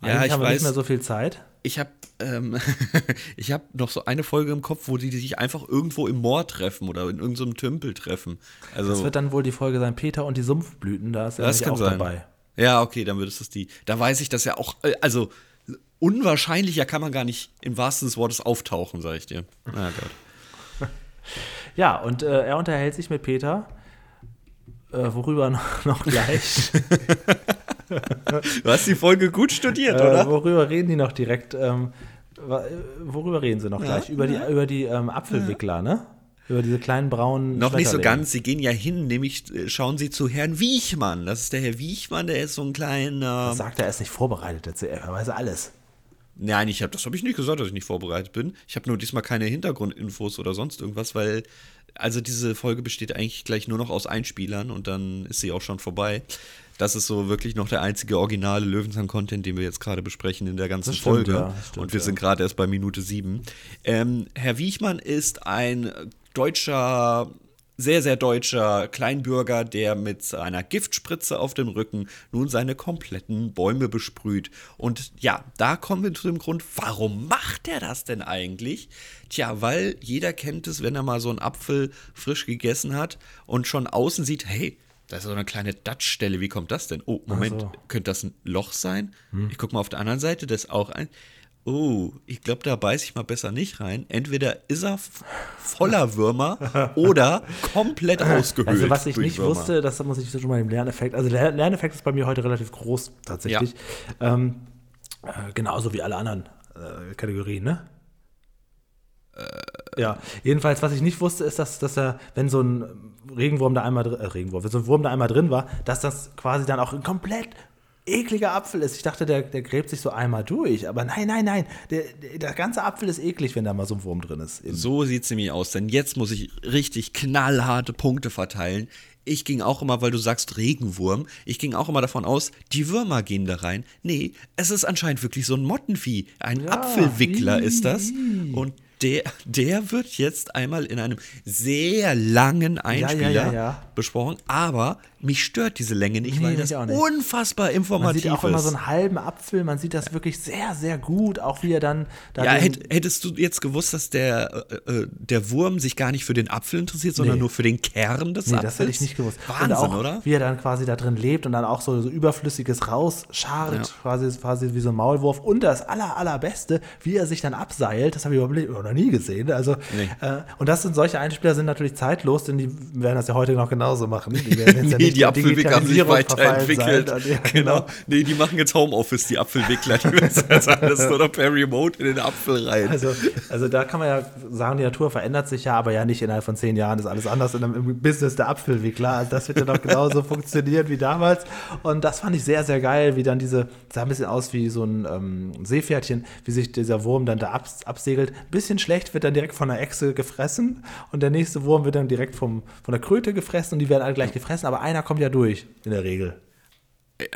Eigentlich ja, ich haben wir weiß, nicht mehr so viel Zeit. Ich habe ähm, <laughs> hab noch so eine Folge im Kopf, wo die sich einfach irgendwo im Moor treffen oder in irgendeinem so Tümpel treffen. Also, das wird dann wohl die Folge sein, Peter und die Sumpfblüten, da ist er das auch sein. dabei. Ja, okay, dann wird es das die. Da weiß ich, dass er auch, äh, also unwahrscheinlicher kann man gar nicht im wahrsten des Wortes auftauchen, sage ich dir. Na Gott. <laughs> Ja, und äh, er unterhält sich mit Peter, worüber noch, <laughs> noch gleich. du hast die Folge gut studiert, äh, oder? Worüber reden die noch direkt? Ähm, worüber reden sie noch ja, gleich? Über ja. die, über die ähm, Apfelwickler, ja. ne? Über diese kleinen braunen. Noch nicht so ganz. Sie gehen ja hin, nämlich äh, schauen Sie zu Herrn Wiechmann. Das ist der Herr Wiechmann, der ist so ein kleiner. Das sagt er, er ist nicht vorbereitet. Er weiß alles. Nein, ich hab, das habe ich nicht gesagt, dass ich nicht vorbereitet bin. Ich habe nur diesmal keine Hintergrundinfos oder sonst irgendwas, weil also diese Folge besteht eigentlich gleich nur noch aus Einspielern und dann ist sie auch schon vorbei. Das ist so wirklich noch der einzige originale Löwenzahn-Content, den wir jetzt gerade besprechen in der ganzen stimmt, Folge. Ja, stimmt, und wir ja. sind gerade erst bei Minute sieben. Ähm, Herr Wiechmann ist ein deutscher sehr, sehr deutscher Kleinbürger, der mit einer Giftspritze auf dem Rücken nun seine kompletten Bäume besprüht. Und ja, da kommen wir zu dem Grund, warum macht er das denn eigentlich? Tja, weil jeder kennt es, wenn er mal so einen Apfel frisch gegessen hat und schon außen sieht, hey, da ist so eine kleine Datschstelle, wie kommt das denn? Oh, Moment, so. könnte das ein Loch sein? Hm. Ich gucke mal auf der anderen Seite, das ist auch ein oh, ich glaube, da beiße ich mal besser nicht rein. Entweder ist er voller Würmer oder komplett ausgehöhlt. Also, was ich nicht Würmer. wusste, das muss ich schon mal im Lerneffekt. Also, der Lerneffekt ist bei mir heute relativ groß, tatsächlich. Ja. Ähm, äh, genauso wie alle anderen äh, Kategorien, ne? Äh, ja, jedenfalls, was ich nicht wusste, ist, dass, dass er, wenn so ein Regenwurm da einmal drin, äh, Regenwurm, wenn so ein Wurm da einmal drin war, dass das quasi dann auch komplett ekliger Apfel ist. Ich dachte, der, der gräbt sich so einmal durch. Aber nein, nein, nein. Der, der, der ganze Apfel ist eklig, wenn da mal so ein Wurm drin ist. So sieht es nämlich aus. Denn jetzt muss ich richtig knallharte Punkte verteilen. Ich ging auch immer, weil du sagst Regenwurm, ich ging auch immer davon aus, die Würmer gehen da rein. Nee, es ist anscheinend wirklich so ein Mottenvieh. Ein ja, Apfelwickler ist das. Und der, der wird jetzt einmal in einem sehr langen Einspieler ja, ja, besprochen, aber mich stört diese Länge nicht, nee, weil das nicht. unfassbar informativ ist. Man sieht auch immer so einen halben Apfel, man sieht das wirklich sehr, sehr gut, auch wie er dann. ja, hättest du jetzt gewusst, dass der, äh, äh, der Wurm sich gar nicht für den Apfel interessiert, sondern nee. nur für den Kern des nee, Apfels? das hätte ich nicht gewusst. Wahnsinn, auch, oder? Wie er dann quasi da drin lebt und dann auch so, so überflüssiges rausschart, ja. quasi, quasi wie so ein Maulwurf. Und das aller, allerbeste, wie er sich dann abseilt, das habe ich überhaupt noch nie gesehen. Also, nee. äh, und das sind solche Einspieler sind natürlich zeitlos, denn die werden das ja heute noch genauso machen. Die werden jetzt <laughs> ja nicht die Apfelwickler haben sich weiterentwickelt. Ja, genau. genau. Nee, die machen jetzt Homeoffice, die Apfelwickler. Die müssen jetzt alles <laughs> nur noch per Remote in den Apfel rein. Also, also da kann man ja sagen, die Natur verändert sich ja, aber ja nicht innerhalb von zehn Jahren ist alles anders in einem Business der Apfelwickler. Also das wird ja noch genauso <laughs> funktionieren wie damals. Und das fand ich sehr, sehr geil, wie dann diese, sah ein bisschen aus wie so ein ähm, Seepferdchen, wie sich dieser Wurm dann da abs absegelt. Ein bisschen schlecht wird dann direkt von der Echse gefressen und der nächste Wurm wird dann direkt vom, von der Kröte gefressen und die werden alle gleich gefressen, aber einer kommt ja durch, in der Regel.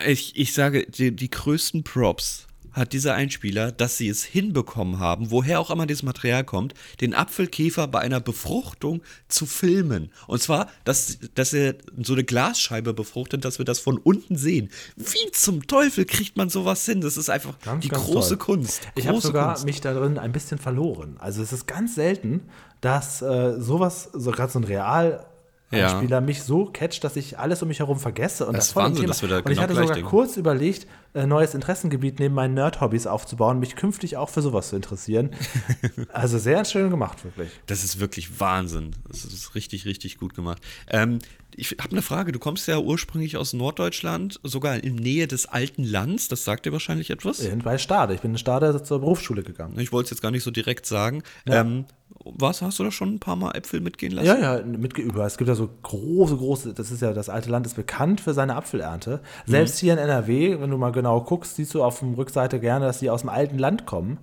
Ich, ich sage, die, die größten Props hat dieser Einspieler, dass sie es hinbekommen haben, woher auch immer dieses Material kommt, den Apfelkäfer bei einer Befruchtung zu filmen. Und zwar, dass, dass er so eine Glasscheibe befruchtet, dass wir das von unten sehen. Wie zum Teufel kriegt man sowas hin? Das ist einfach Ganz, die ganz große toll. Kunst. Ich habe sogar Kunst. mich darin ein bisschen verloren. Also es ist ganz selten, dass äh, sowas, so gerade so ein Real Ja. Spieler mich so catcht, dass ich alles um mich herum vergesse. Und Das das, Wahnsinn, Thema- dass wir da Und ich genau hatte gleich sogar denken. kurz überlegt, ein neues Interessengebiet neben meinen Nerd-Hobbys aufzubauen, mich künftig auch für sowas zu interessieren. <laughs> also sehr schön gemacht, wirklich. Das ist wirklich Wahnsinn. Das ist richtig, richtig gut gemacht. Ähm, ich habe eine Frage. Du kommst ja ursprünglich aus Norddeutschland, sogar in Nähe des alten Lands. Das sagt dir wahrscheinlich etwas. Äh, Bei Stade. Ich bin in Stade zur Berufsschule gegangen. Ich wollte es jetzt gar nicht so direkt sagen. Ähm, was, hast du da schon ein paar Mal Äpfel mitgehen lassen? Ja, ja, mitgeübt. Es gibt ja so große, große, das ist ja, das alte Land ist bekannt für seine Apfelernte. Selbst hier in NRW, wenn du mal genau guckst, siehst du auf der Rückseite gerne, dass die aus dem alten Land kommen.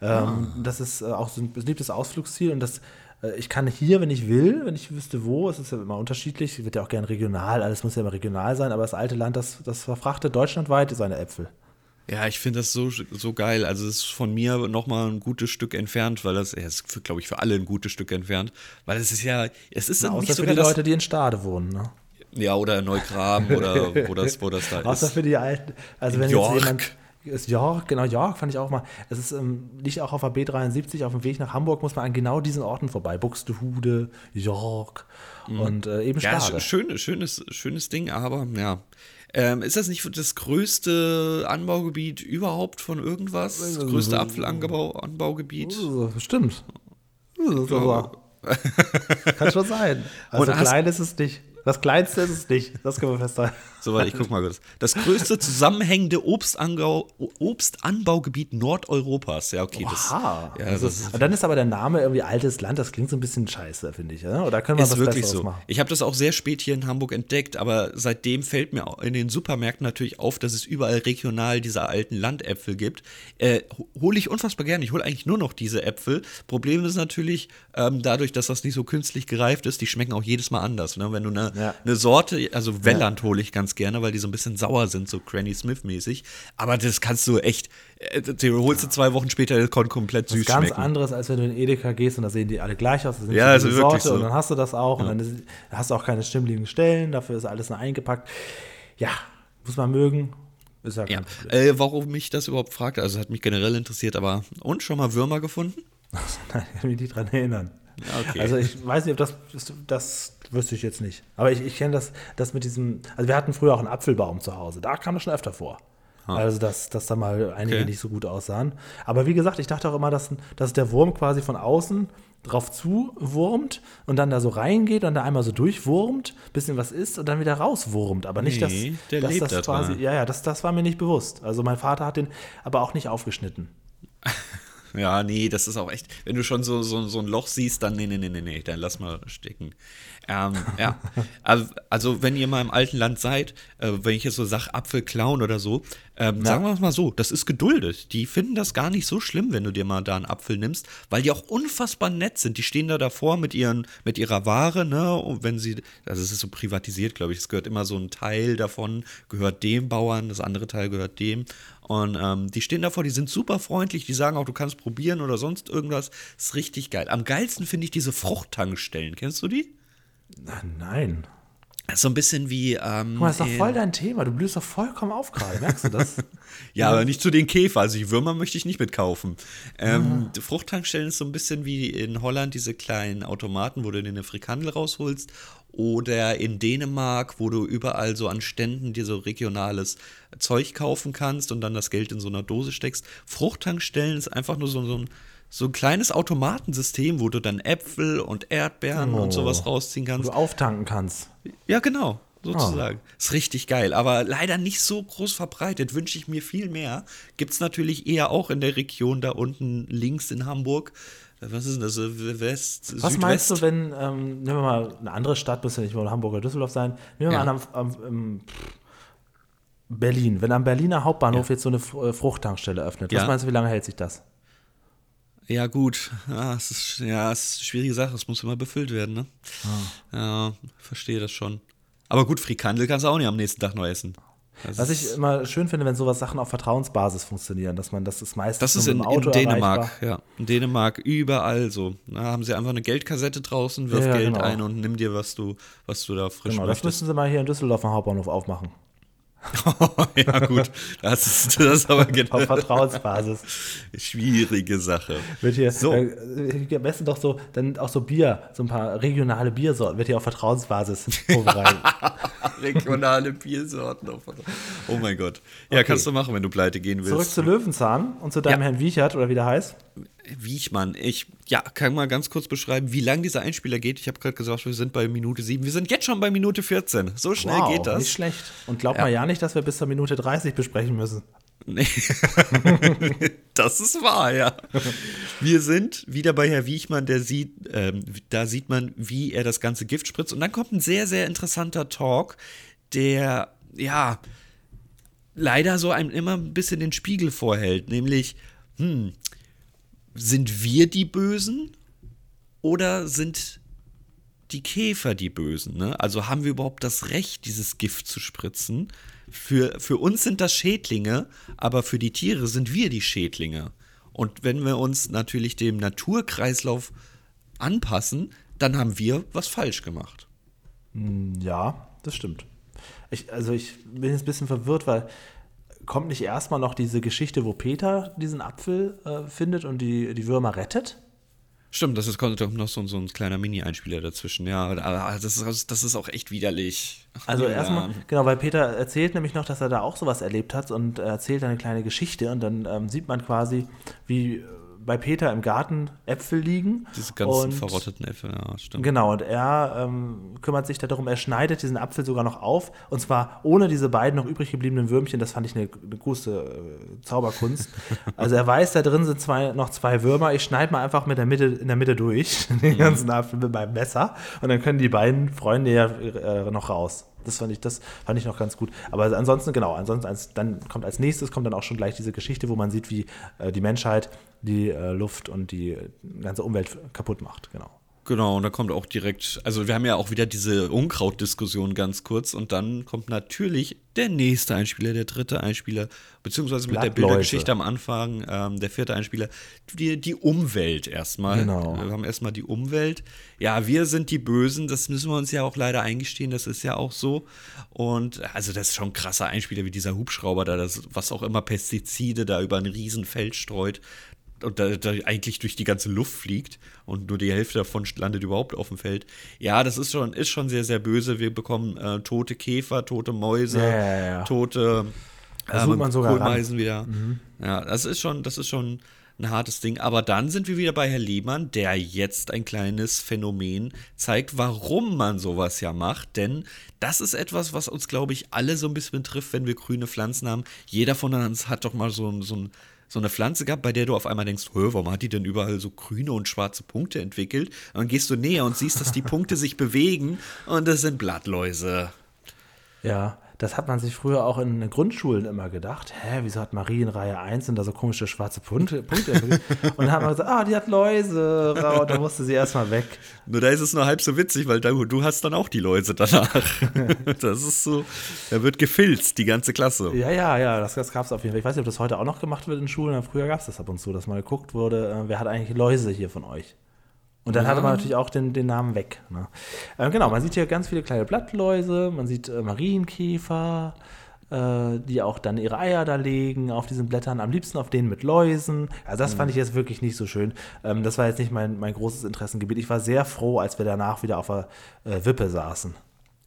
Ähm, Das ist äh, auch so ein beliebtes Ausflugsziel und das, äh, ich kann hier, wenn ich will, wenn ich wüsste wo, es ist ja immer unterschiedlich, wird ja auch gern regional, alles muss ja immer regional sein, aber das alte Land, das, das verfrachtet deutschlandweit seine Äpfel. Ja, ich finde das so, so geil. Also es ist von mir nochmal ein gutes Stück entfernt, weil das, ja, es ist, glaube ich, für alle ein gutes Stück entfernt, weil es ist ja, es ist Außer nicht für sogar die das, Leute, die in Stade wohnen. Ne? ja, oder Neugraben oder wo das, wo das da Außer ist. für die alten. Also wenn York. jetzt jemand. Ist York, genau, York fand ich auch mal. Es ist, ähm, liegt auch auf der B73, auf dem Weg nach Hamburg muss man an genau diesen Orten vorbei. Buxtehude, York und äh, eben Mhm. Ja, Stade. sch- schön, schönes, schönes Ding, aber ja. Ähm, ist das nicht das größte Anbaugebiet überhaupt von irgendwas? Das größte Apfelanbau Anbaugebiet? Uh, Stimmt. Kann schon sein. Also Und klein ist es nicht. Das Kleinste ist es nicht. Das können wir festhalten. So, warte, ich guck mal kurz. Das größte zusammenhängende Obstanbau, Obstanbaugebiet Nordeuropas. Ja, okay. Das, Aha. ja, also, das ist, und dann ist aber der Name irgendwie altes Land. Das klingt so ein bisschen scheiße, finde ich. Ja? Oder können wir ist was wirklich Besseres so. machen? Ich habe das auch sehr spät hier in Hamburg entdeckt, aber seitdem fällt mir in den Supermärkten natürlich auf, dass es überall regional diese alten Landäpfel gibt. Äh, hole ich unfassbar gerne. Ich hole eigentlich nur noch diese Äpfel. Problem ist natürlich, ähm, dadurch, dass das nicht so künstlich gereift ist, die schmecken auch jedes Mal anders. Ne? Wenn du eine Ja. eine Sorte, also Welland hole ich ganz gerne, weil die so ein bisschen sauer sind, so Granny Smith-mäßig. Aber das kannst du echt, äh, die holst du zwei Wochen später, das kann komplett Das süß ist ganz schmecken. anderes, als wenn du in Edeka gehst und da sehen die alle gleich aus. Das Ja, also wirklich so. Und dann hast du das auch und dann ist, hast du auch keine stimmligen Stellen, dafür ist alles nur eingepackt. Ja, muss man mögen. Ist ja Ja. Äh, warum mich das überhaupt fragte, also hat mich generell interessiert, aber und schon mal Würmer gefunden? <laughs> Nein, ich kann mich nicht dran erinnern. Okay. Also ich weiß nicht, ob das, das, das wüsste ich jetzt nicht. Aber ich, ich kenne das, das mit diesem, also wir hatten früher auch einen Apfelbaum zu Hause, da kam das schon öfter vor. Also, dass, dass da mal einige Okay. nicht so gut aussahen. Aber wie gesagt, ich dachte auch immer, dass, dass der Wurm quasi von außen drauf zuwurmt und dann da so reingeht und da einmal so durchwurmt, bisschen was isst und dann wieder rauswurmt. Aber nicht, Nee, dass, der dass das da quasi, dran. ja, ja, das, das war mir nicht bewusst. Also mein Vater hat den aber auch nicht aufgeschnitten. <laughs> Ja, nee, das ist auch echt, wenn du schon so, so, so ein Loch siehst, dann nee, nee, nee, nee, nee, dann lass mal stecken. Ähm, ja, <laughs> also, wenn ihr mal im alten Land seid, äh, wenn ich jetzt so sage, Apfel klauen oder so, ähm, sagen wir es mal so, das ist geduldet. Die finden das gar nicht so schlimm, wenn du dir mal da einen Apfel nimmst, weil die auch unfassbar nett sind. Die stehen da davor mit, ihren, mit ihrer Ware, ne, und wenn sie, also es ist so privatisiert, glaube ich, es gehört immer so ein Teil davon, gehört dem Bauern, das andere Teil gehört dem. Und ähm, die stehen davor, die sind super freundlich, die sagen auch, du kannst probieren oder sonst irgendwas. Ist richtig geil. Am geilsten finde ich diese Fruchttankstellen. Kennst du die? Na, nein. So ein bisschen wie. Ähm, Guck mal, das ist doch voll dein Thema. Du blühst doch vollkommen auf gerade. Merkst du das? <laughs> Ja, aber nicht zu den Käfer. Also die Würmer möchte ich nicht mitkaufen. Ähm, die Fruchttankstellen ist so ein bisschen wie in Holland diese kleinen Automaten, wo du eine Frikandel rausholst. Oder in Dänemark, wo du überall so an Ständen dir so regionales Zeug kaufen kannst und dann das Geld in so einer Dose steckst. Fruchttankstellen ist einfach nur so, so ein so ein kleines Automatensystem, wo du dann Äpfel und Erdbeeren und sowas rausziehen Wo kannst. du auftanken kannst. Ja, genau, sozusagen. Ist richtig geil, aber leider nicht so groß verbreitet. Wünsche ich mir viel mehr. Gibt es natürlich eher auch in der Region da unten links in Hamburg. Was ist denn das? West, Was Südwest? meinst du, wenn, ähm, nehmen wir mal eine andere Stadt, muss ja nicht mal Hamburg oder Düsseldorf sein, nehmen wir Ja. mal an, am, am, im Berlin. Wenn am Berliner Hauptbahnhof jetzt so eine äh, Fruchttankstelle öffnet, was Ja. meinst du, wie lange hält sich das? Ja, gut. Ja, es ist, ja, es ist eine schwierige Sache. Es muss immer befüllt werden, ne? Ah. Ja, verstehe das schon. Aber gut, Frikandel kannst du auch nicht am nächsten Tag noch essen. Das Was ich immer schön finde, wenn sowas Sachen auf Vertrauensbasis funktionieren, dass man das ist meistens Das ist in, Auto in Dänemark, erreichbar. ja. In Dänemark überall so. Da haben sie einfach eine Geldkassette draußen, wirf Ja, Geld genau. ein und nimm dir, was du, was du da frisch Genau, das möchtest. müssen sie mal hier in Düsseldorf am Hauptbahnhof aufmachen. <laughs> ja, gut. Das ist, das ist aber Auf genau Vertrauensbasis. schwierige Sache. Wird hier So. äh, am besten doch so, dann auch so Bier, so ein paar regionale Biersorten, wird hier auf Vertrauensbasis <laughs> vorbereitet. Regionale Biersorten. auf- Oh mein Gott. Ja, kannst du machen, wenn du pleite gehen willst. Zurück zu Löwenzahn und zu deinem Ja. Herrn Wiechert, oder wie der heißt. Wiechmann, ich ja, kann mal ganz kurz beschreiben, wie lang dieser Einspieler geht. Ich habe gerade gesagt, wir sind bei Minute 7. Wir sind jetzt schon bei Minute 14. So schnell Wow, geht das. Nicht schlecht. Und glaubt Ja. mal ja nicht, dass wir bis zur Minute 30 besprechen müssen. Nee. <laughs> das ist wahr, ja. Wir sind wieder bei Herr Wiechmann, der sieht, ähm, da sieht man, wie er das ganze Gift spritzt. Und dann kommt ein sehr, sehr interessanter Talk, der, ja, leider so einem immer ein bisschen den Spiegel vorhält. Nämlich, hm, sind wir die Bösen oder sind die Käfer die Bösen. Ne? Also haben wir überhaupt das Recht, dieses Gift zu spritzen? Für, für uns sind das Schädlinge, aber für die Tiere sind wir die Schädlinge. Und wenn wir uns natürlich dem Naturkreislauf anpassen, dann haben wir was falsch gemacht. Ja, das stimmt. Ich, also ich bin jetzt ein bisschen verwirrt, weil kommt nicht erstmal noch diese Geschichte, wo Peter diesen Apfel äh, findet und die, die Würmer rettet? Stimmt, das ist kommt noch so, so ein kleiner Mini-Einspieler dazwischen. Ja, aber das ist, das ist auch echt widerlich. Also Ja. erstmal, genau, weil Peter erzählt nämlich noch, dass er da auch sowas erlebt hat und er erzählt eine kleine Geschichte und dann ähm, sieht man quasi, wie bei Peter im Garten Äpfel liegen. Diese ganzen und, verrotteten Äpfel, ja, stimmt. Genau, und er ähm, kümmert sich darum, er schneidet diesen Apfel sogar noch auf und zwar ohne diese beiden noch übrig gebliebenen Würmchen, das fand ich eine, eine große äh, Zauberkunst. <laughs> Also er weiß, da drin sind zwei, noch zwei Würmer, ich schneide mal einfach mit der Mitte, in der Mitte durch, <laughs> den ganzen Apfel mit meinem Messer und dann können die beiden Freunde ja äh, noch raus. Das fand ich, das fand ich noch ganz gut. Aber ansonsten, genau, ansonsten, als, dann kommt als nächstes kommt dann auch schon gleich diese Geschichte, wo man sieht, wie äh, die Menschheit die äh, Luft und die äh, ganze Umwelt kaputt macht. Genau. Genau, und da kommt auch direkt, also wir haben ja auch wieder diese Unkraut-Diskussion ganz kurz und dann kommt natürlich der nächste Einspieler, der dritte Einspieler, beziehungsweise mit der. Bildergeschichte am Anfang, ähm, der vierte Einspieler, die, die Umwelt erstmal. Genau. Wir haben erstmal die Umwelt. Ja, wir sind die Bösen, das müssen wir uns ja auch leider eingestehen, das ist ja auch so. Und also das ist schon ein krasser Einspieler, wie dieser Hubschrauber da, das, was auch immer Pestizide da über ein Riesenfeld streut und da, da eigentlich durch die ganze Luft fliegt und nur die Hälfte davon landet überhaupt auf dem Feld. Ja, das ist schon, ist schon sehr, sehr böse. Wir bekommen äh, tote Käfer, tote Mäuse, Ja, ja, ja. tote zoomt man sogar Kohlmeisen wieder. Ja, das ist schon, das ist schon ein hartes Ding. Aber dann sind wir wieder bei Herr Lehmann, der jetzt ein kleines Phänomen zeigt, warum man sowas ja macht. Denn das ist etwas, was uns, glaube ich, alle so ein bisschen betrifft, wenn wir grüne Pflanzen haben. Jeder von uns hat doch mal so, so, ein, so eine Pflanze gehabt, bei der du auf einmal denkst, "Hö, warum hat die denn überall so grüne und schwarze Punkte entwickelt? Und dann gehst du näher und siehst, dass die Punkte sich bewegen und das sind Blattläuse. Ja, das hat man sich früher auch in den Grundschulen immer gedacht. Hä, wieso hat Marie in Reihe 1 sind da so komische schwarze Punkte? Punkte und dann hat man gesagt, ah, die hat Läuse. Und da musste sie erstmal weg. Nur da ist es nur halb so witzig, weil du, du hast dann auch die Läuse danach. <laughs> das ist so, da wird gefilzt, die ganze Klasse. Ja, ja, ja, das, das gab es auf jeden Fall. Ich weiß nicht, ob das heute auch noch gemacht wird in Schulen. aber Früher gab es das ab und zu, dass mal geguckt wurde, äh, wer hat eigentlich Läuse hier von euch? Und dann hatte man natürlich auch den, den Namen weg. Ne? Ähm, genau, man sieht hier ganz viele kleine Blattläuse, man sieht äh, Marienkäfer, äh, die auch dann ihre Eier da legen auf diesen Blättern, am liebsten auf denen mit Läusen. Also das fand ich jetzt wirklich nicht so schön. Ähm, das war jetzt nicht mein, mein großes Interessengebiet. Ich war sehr froh, als wir danach wieder auf der äh, Wippe saßen.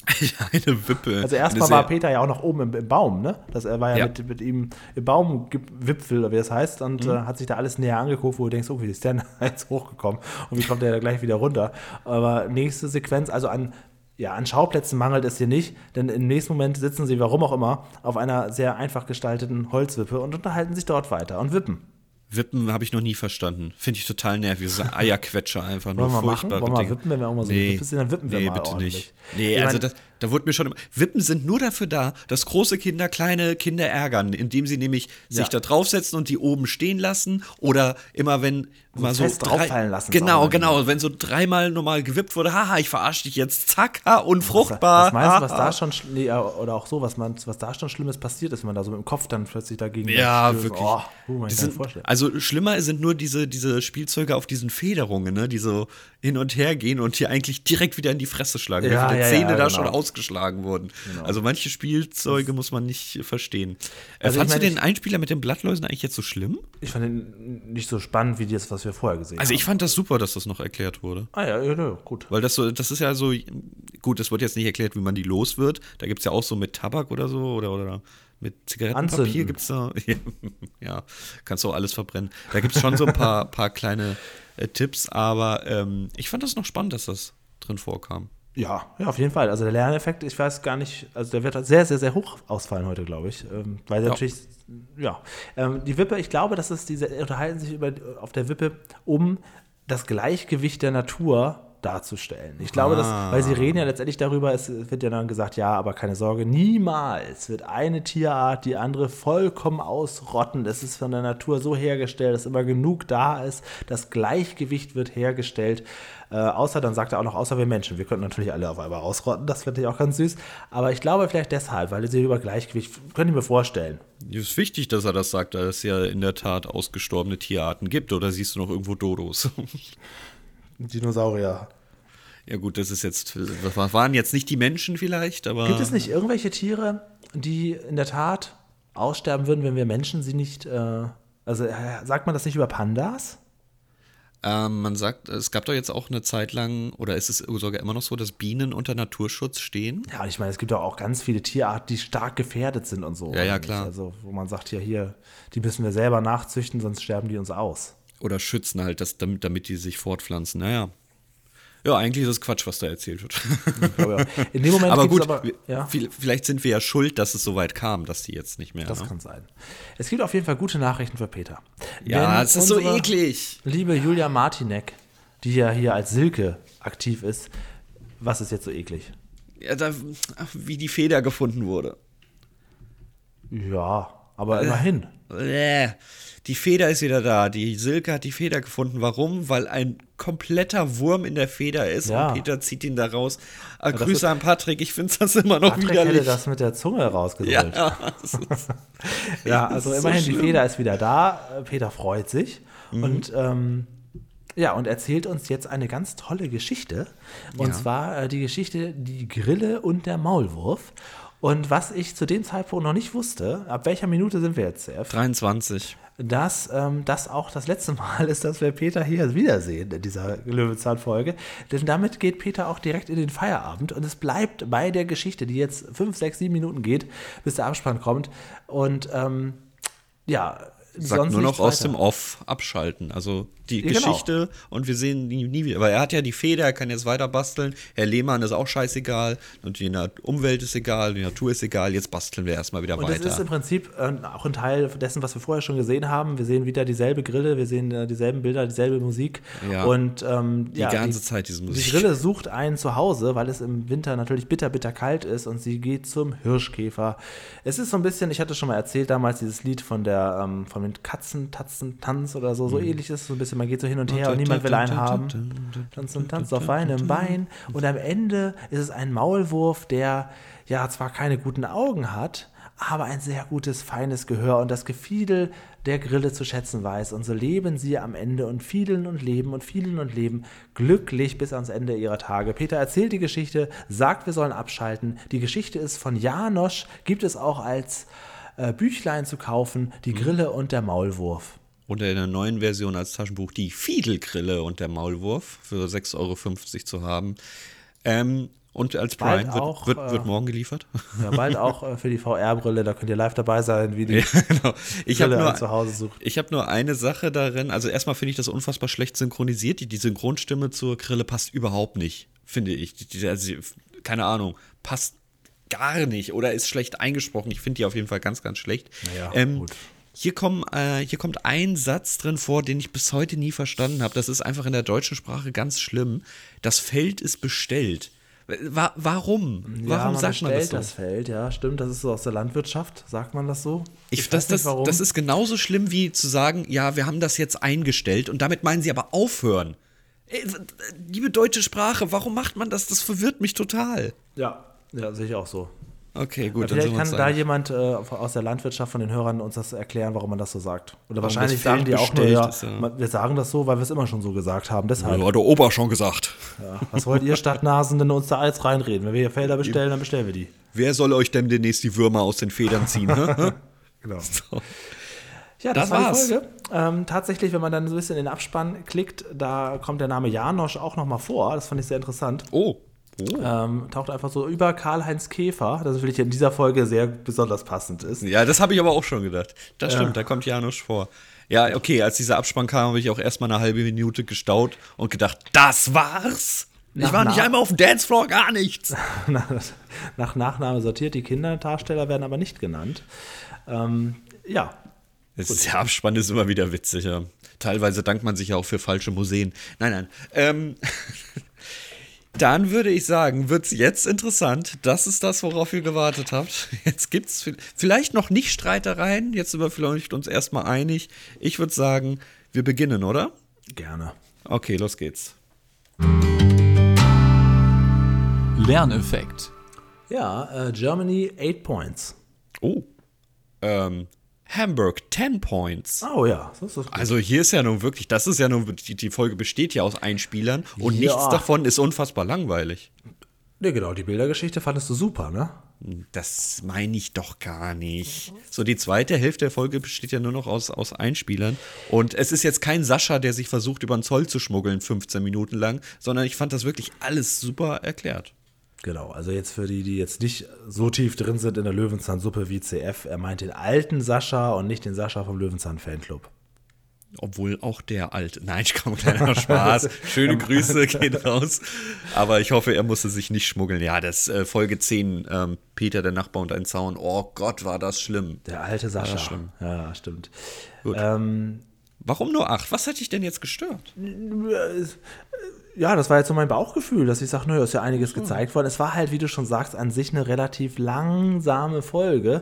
<laughs> Eine Wippe. Also erstmal war Peter ja auch noch oben im, im Baum, ne? Das, er war ja, Ja. Mit, mit ihm im Baumwipfel, oder wie das heißt, und Mhm. äh, hat sich da alles näher angeguckt, wo du denkst, oh, wie ist der <laughs> denn jetzt hochgekommen und wie kommt der da gleich wieder runter? Aber nächste Sequenz, also an, ja, an Schauplätzen mangelt es hier nicht, denn im nächsten Moment sitzen sie, warum auch immer, auf einer sehr einfach gestalteten Holzwippe und unterhalten sich dort weiter und wippen. Wippen habe ich noch nie verstanden. Finde ich total nervig. So <laughs> Eierquetscher einfach nur Wollen wir machen? furchtbare Wollen wir Dinge. wippen, wenn wir auch mal so nee, sehen, dann wippen wir nee, mal bitte ordentlich. nicht. Nee, Ich also mein, das, Da wurde mir schon. Wippen sind nur dafür da, dass große Kinder kleine Kinder ärgern, indem sie nämlich sich Ja. da draufsetzen und die oben stehen lassen. Oder immer wenn mal so. drauffallen lassen, Genau, genau. Wenn so dreimal normal gewippt wurde, haha, ich verarsche dich jetzt, zack, ha, unfruchtbar. Was meinst du, was da schon, nee, ja, oder auch so, was, man, was da schon Schlimmes passiert ist, wenn man da so mit dem Kopf dann plötzlich dagegen Ja, stößt? wirklich. Oh, kann sind, also schlimmer sind nur diese, diese Spielzeuge auf diesen Federungen, ne, die so hin und her gehen und hier eigentlich direkt wieder in die Fresse schlagen, Ja, wie viele ja, Zähne ja, da genau. schon ausgeschlagen wurden. Also manche Spielzeuge muss man nicht verstehen. Äh, Also meine, du den ich- Einspieler mit den Blattläusen eigentlich jetzt so schlimm? Ich fand den nicht so spannend wie das, was wir vorher gesehen Also haben. ich fand das super, dass das noch erklärt wurde. Ah ja, ja, ja, gut. Weil das so, das ist ja so, gut, das wird jetzt nicht erklärt, wie man die los wird. Da gibt es ja auch so mit Tabak oder so oder, oder mit Zigarettenpapier Anzünden. gibt es da. <laughs> ja, kannst du auch alles verbrennen. Da gibt es schon so ein paar, <laughs> paar kleine äh, Tipps, aber ähm, ich fand das noch spannend, dass das drin vorkam. Ja, ja, auf jeden Fall. Also der Lerneffekt, ich weiß gar nicht, also der wird sehr, sehr, sehr hoch ausfallen heute, glaube ich. Ähm, weil Ja. natürlich, ja. Ähm, die Wippe, ich glaube, dass es diese unterhalten sich über, auf der Wippe, um das Gleichgewicht der Natur darzustellen. Ich glaube, dass, weil sie reden ja letztendlich darüber, es wird ja dann gesagt, ja, aber keine Sorge, niemals wird eine Tierart die andere vollkommen ausrotten. Es ist von der Natur so hergestellt, dass immer genug da ist. Das Gleichgewicht wird hergestellt. Äh, außer, dann sagt er auch noch, außer wir Menschen. Wir könnten natürlich alle auf einmal ausrotten, das finde ich auch ganz süß. Aber ich glaube vielleicht deshalb, weil sie über Gleichgewicht, könnte ich mir vorstellen. Es ist wichtig, dass er das sagt, da es ja in der Tat ausgestorbene Tierarten gibt. Oder siehst du noch irgendwo Dodos? <laughs> Dinosaurier. ja, gut, das ist jetzt, das waren jetzt nicht die Menschen vielleicht, aber. Gibt es nicht irgendwelche Tiere, die in der Tat aussterben würden, wenn wir Menschen sie nicht, äh, also äh, sagt man das nicht über Pandas? Ähm, man sagt, es gab doch jetzt auch eine Zeit lang, oder ist es sogar immer noch so, dass Bienen unter Naturschutz stehen? Ja, ich meine, es gibt doch auch ganz viele Tierarten, die stark gefährdet sind und so. Ja, ja, klar. Also, wo man sagt, ja, hier, die müssen wir selber nachzüchten, sonst sterben die uns aus. Oder schützen halt, das, damit, damit die sich fortpflanzen. Naja. Ja, eigentlich ist es Quatsch, was da erzählt wird. Glaube, ja. <laughs> In dem Moment aber gut, aber, ja. viel- vielleicht sind wir ja schuld, dass es so weit kam, dass die jetzt nicht mehr. Das ne? kann sein. Es gibt auf jeden Fall gute Nachrichten für Peter. Ja, es ist so eklig. Liebe Julia Martinek, die ja hier als Silke aktiv ist, was ist jetzt so eklig? Ja, da, wie die Feder gefunden wurde. Ja, aber immerhin. Die Feder ist wieder da. Die Silke hat die Feder gefunden. Warum? Weil ein kompletter Wurm in der Feder ist Ja. und Peter zieht ihn da raus. Äh, Grüße an Patrick, ich finde das immer noch Patrick hätte widerlich. das mit der Zunge rausgeholt. ja, <laughs> Ja, also ist so immerhin, die. Feder ist wieder da. Peter freut sich. Und ähm, ja, und erzählt uns jetzt eine ganz tolle Geschichte. Und Ja. zwar äh, die Geschichte Die Grille und der Maulwurf. Und was ich zu dem Zeitpunkt noch nicht wusste, ab welcher Minute sind wir jetzt, CF? 23. dass ähm, das auch das letzte <laughs> Mal ist, dass wir Peter hier wiedersehen in dieser Löwenzahn-Folge. Denn damit geht Peter auch direkt in den Feierabend und es bleibt bei der Geschichte, die jetzt fünf, sechs, sieben Minuten geht, bis der Abspann kommt. Und ähm, ja, Sagt nur noch aus dem Off abschalten. Also die Ja, genau. Geschichte und wir sehen die nie wieder. Weil er hat ja die Feder, er kann jetzt weiter basteln. Herr Lehmann ist auch scheißegal. Und die Na- Umwelt ist egal, die Natur ist egal. Jetzt basteln wir erstmal wieder Und das weiter. ist im Prinzip äh, auch ein Teil dessen, was wir vorher schon gesehen haben. Wir sehen wieder dieselbe Grille, wir sehen äh, dieselben Bilder, dieselbe Musik. Ja. Und ähm, Die ja, ganze Zeit diese Die Musik. Grille sucht einen zu Hause, weil es im Winter natürlich bitter, bitter kalt ist und sie geht zum Hirschkäfer. Es ist so ein bisschen, ich hatte schon mal erzählt damals, dieses Lied von der, ähm, von den Katzen, Tatzen, Tanz oder so, so ähnlich ist es so ein bisschen, man geht so hin und her und niemand will einen haben. Tanz und tanzt auf einem Bein. Und am Ende ist es ein Maulwurf, der ja zwar keine guten Augen hat, aber ein sehr gutes, feines Gehör und das Gefiedel der Grille zu schätzen weiß. Und so leben sie am Ende und fielen und leben und fielen und leben glücklich bis ans Ende ihrer Tage. Peter erzählt die Geschichte, sagt, wir sollen abschalten. Die Geschichte ist von Janosch, gibt es auch als äh, Büchlein zu kaufen, Die Grille und der Maulwurf. Und in der neuen Version als Taschenbuch die Fiedelgrille und der Maulwurf für 6,50 Euro zu haben. Ähm, und als Bald Prime wird, auch, wird, äh, wird morgen geliefert. Ja, bald <laughs> auch äh, für die VR-Brille, da könnt ihr live dabei sein, wie die Ja, genau. Ich habe Grille nur, zu Hause sucht. ich hab nur eine Sache darin. Also erstmal finde ich das unfassbar schlecht synchronisiert. Die, die Synchronstimme zur Grille passt überhaupt nicht, finde ich. Die, die, also, keine Ahnung, passt gar nicht oder ist schlecht eingesprochen. Ich finde die auf jeden Fall ganz, ganz schlecht. Naja, ähm, gut. hier, kommen, äh, hier kommt ein Satz drin vor, den ich bis heute nie verstanden habe. Das ist einfach in der deutschen Sprache ganz schlimm. Das Feld ist bestellt. Wa warum? Warum man sagt man das so? das Feld, ja, stimmt. Das ist so aus der Landwirtschaft, sagt man das so? Ich, weiß das, das, warum. das ist genauso schlimm wie zu sagen, ja, wir haben das jetzt eingestellt und damit meinen sie aber aufhören. Ey, liebe deutsche Sprache, warum macht man das? Das verwirrt mich total. Ja, ja, sehe ich auch so. Okay, gut, Vielleicht kann da jemand äh, aus der Landwirtschaft von den Hörern uns das erklären, warum man das so sagt. Oder Warum wahrscheinlich sagen die auch nur, ja, ist, ja. wir sagen das so, weil wir es immer schon so gesagt haben. Deshalb, hat der Opa schon gesagt. ja. was wollt ihr Stadtnasen denn uns da alles reinreden? Wenn wir hier Felder bestellen, dann bestellen wir die. Wer soll euch denn demnächst die Würmer aus den Federn ziehen? <laughs> Genau. so. Ja, Das das, war war's. die Folge. Ähm, tatsächlich, wenn man dann so ein bisschen in den Abspann klickt, da kommt der Name Janosch auch nochmal vor. Das fand ich sehr interessant. Oh. Oh. Ähm, taucht einfach so über Karl-Heinz Käfer, das natürlich in dieser Folge sehr besonders passend ist. Ja, das habe ich aber auch schon gedacht. Das stimmt, da kommt Janusz vor. Ja, okay, als dieser Abspann kam, habe ich auch erstmal eine halbe Minute gestaut und gedacht, das war's? Ich Nach- war nicht einmal auf dem Dancefloor, gar nichts. <laughs> nach, nach Nachname sortiert. Die Kinderdarsteller werden aber nicht genannt. Ähm, ja, ist, der Abspann ist immer wieder witzig. Ja. Teilweise dankt man sich ja auch für falsche Museen. Nein, nein. Ähm, <laughs> dann würde ich sagen, wird es jetzt interessant. Das ist das, worauf ihr gewartet habt. Jetzt gibt es vielleicht noch nicht Streitereien. Jetzt sind wir vielleicht uns erstmal einig. Ich würde sagen, wir beginnen, oder? gerne. Okay, los geht's. Lerneffekt. Ja, äh, Germany 8 Points. Oh. Ähm, Hamburg 10 Points. Oh ja, das ist gut. Also hier ist ja nun wirklich, das ist ja nun, die, die Folge besteht ja aus Einspielern und Ja. nichts davon ist unfassbar langweilig. Ne, genau, die Bildergeschichte fandest du super, ne? Das meine ich doch gar nicht. So, die zweite Hälfte der Folge besteht ja nur noch aus, aus Einspielern. Und es ist jetzt kein Sascha, der sich versucht, über den Zoll zu schmuggeln, 15 Minuten lang, sondern ich fand das wirklich alles super erklärt. Genau, also jetzt für die, die jetzt nicht so tief drin sind in der Löwenzahnsuppe wie CF, er meint den alten Sascha und nicht den Sascha vom Löwenzahn-Fanclub. Obwohl auch der alte. Nein, ich komme kleiner Spaß. <laughs> Schöne Grüße gehen raus. Aber ich hoffe, er musste sich nicht schmuggeln. Ja, das äh, Folge 10, ähm, Peter, der Nachbar und ein Zaun. Oh Gott, war das schlimm. Der alte Sascha. schlimm. Ja, stimmt. Gut. Ähm, Warum nur 8? Was hat dich denn jetzt gestört? ja, das war jetzt so mein Bauchgefühl, dass ich sage, naja, ist ja einiges gezeigt worden. Es war halt, wie du schon sagst, an sich eine relativ langsame Folge.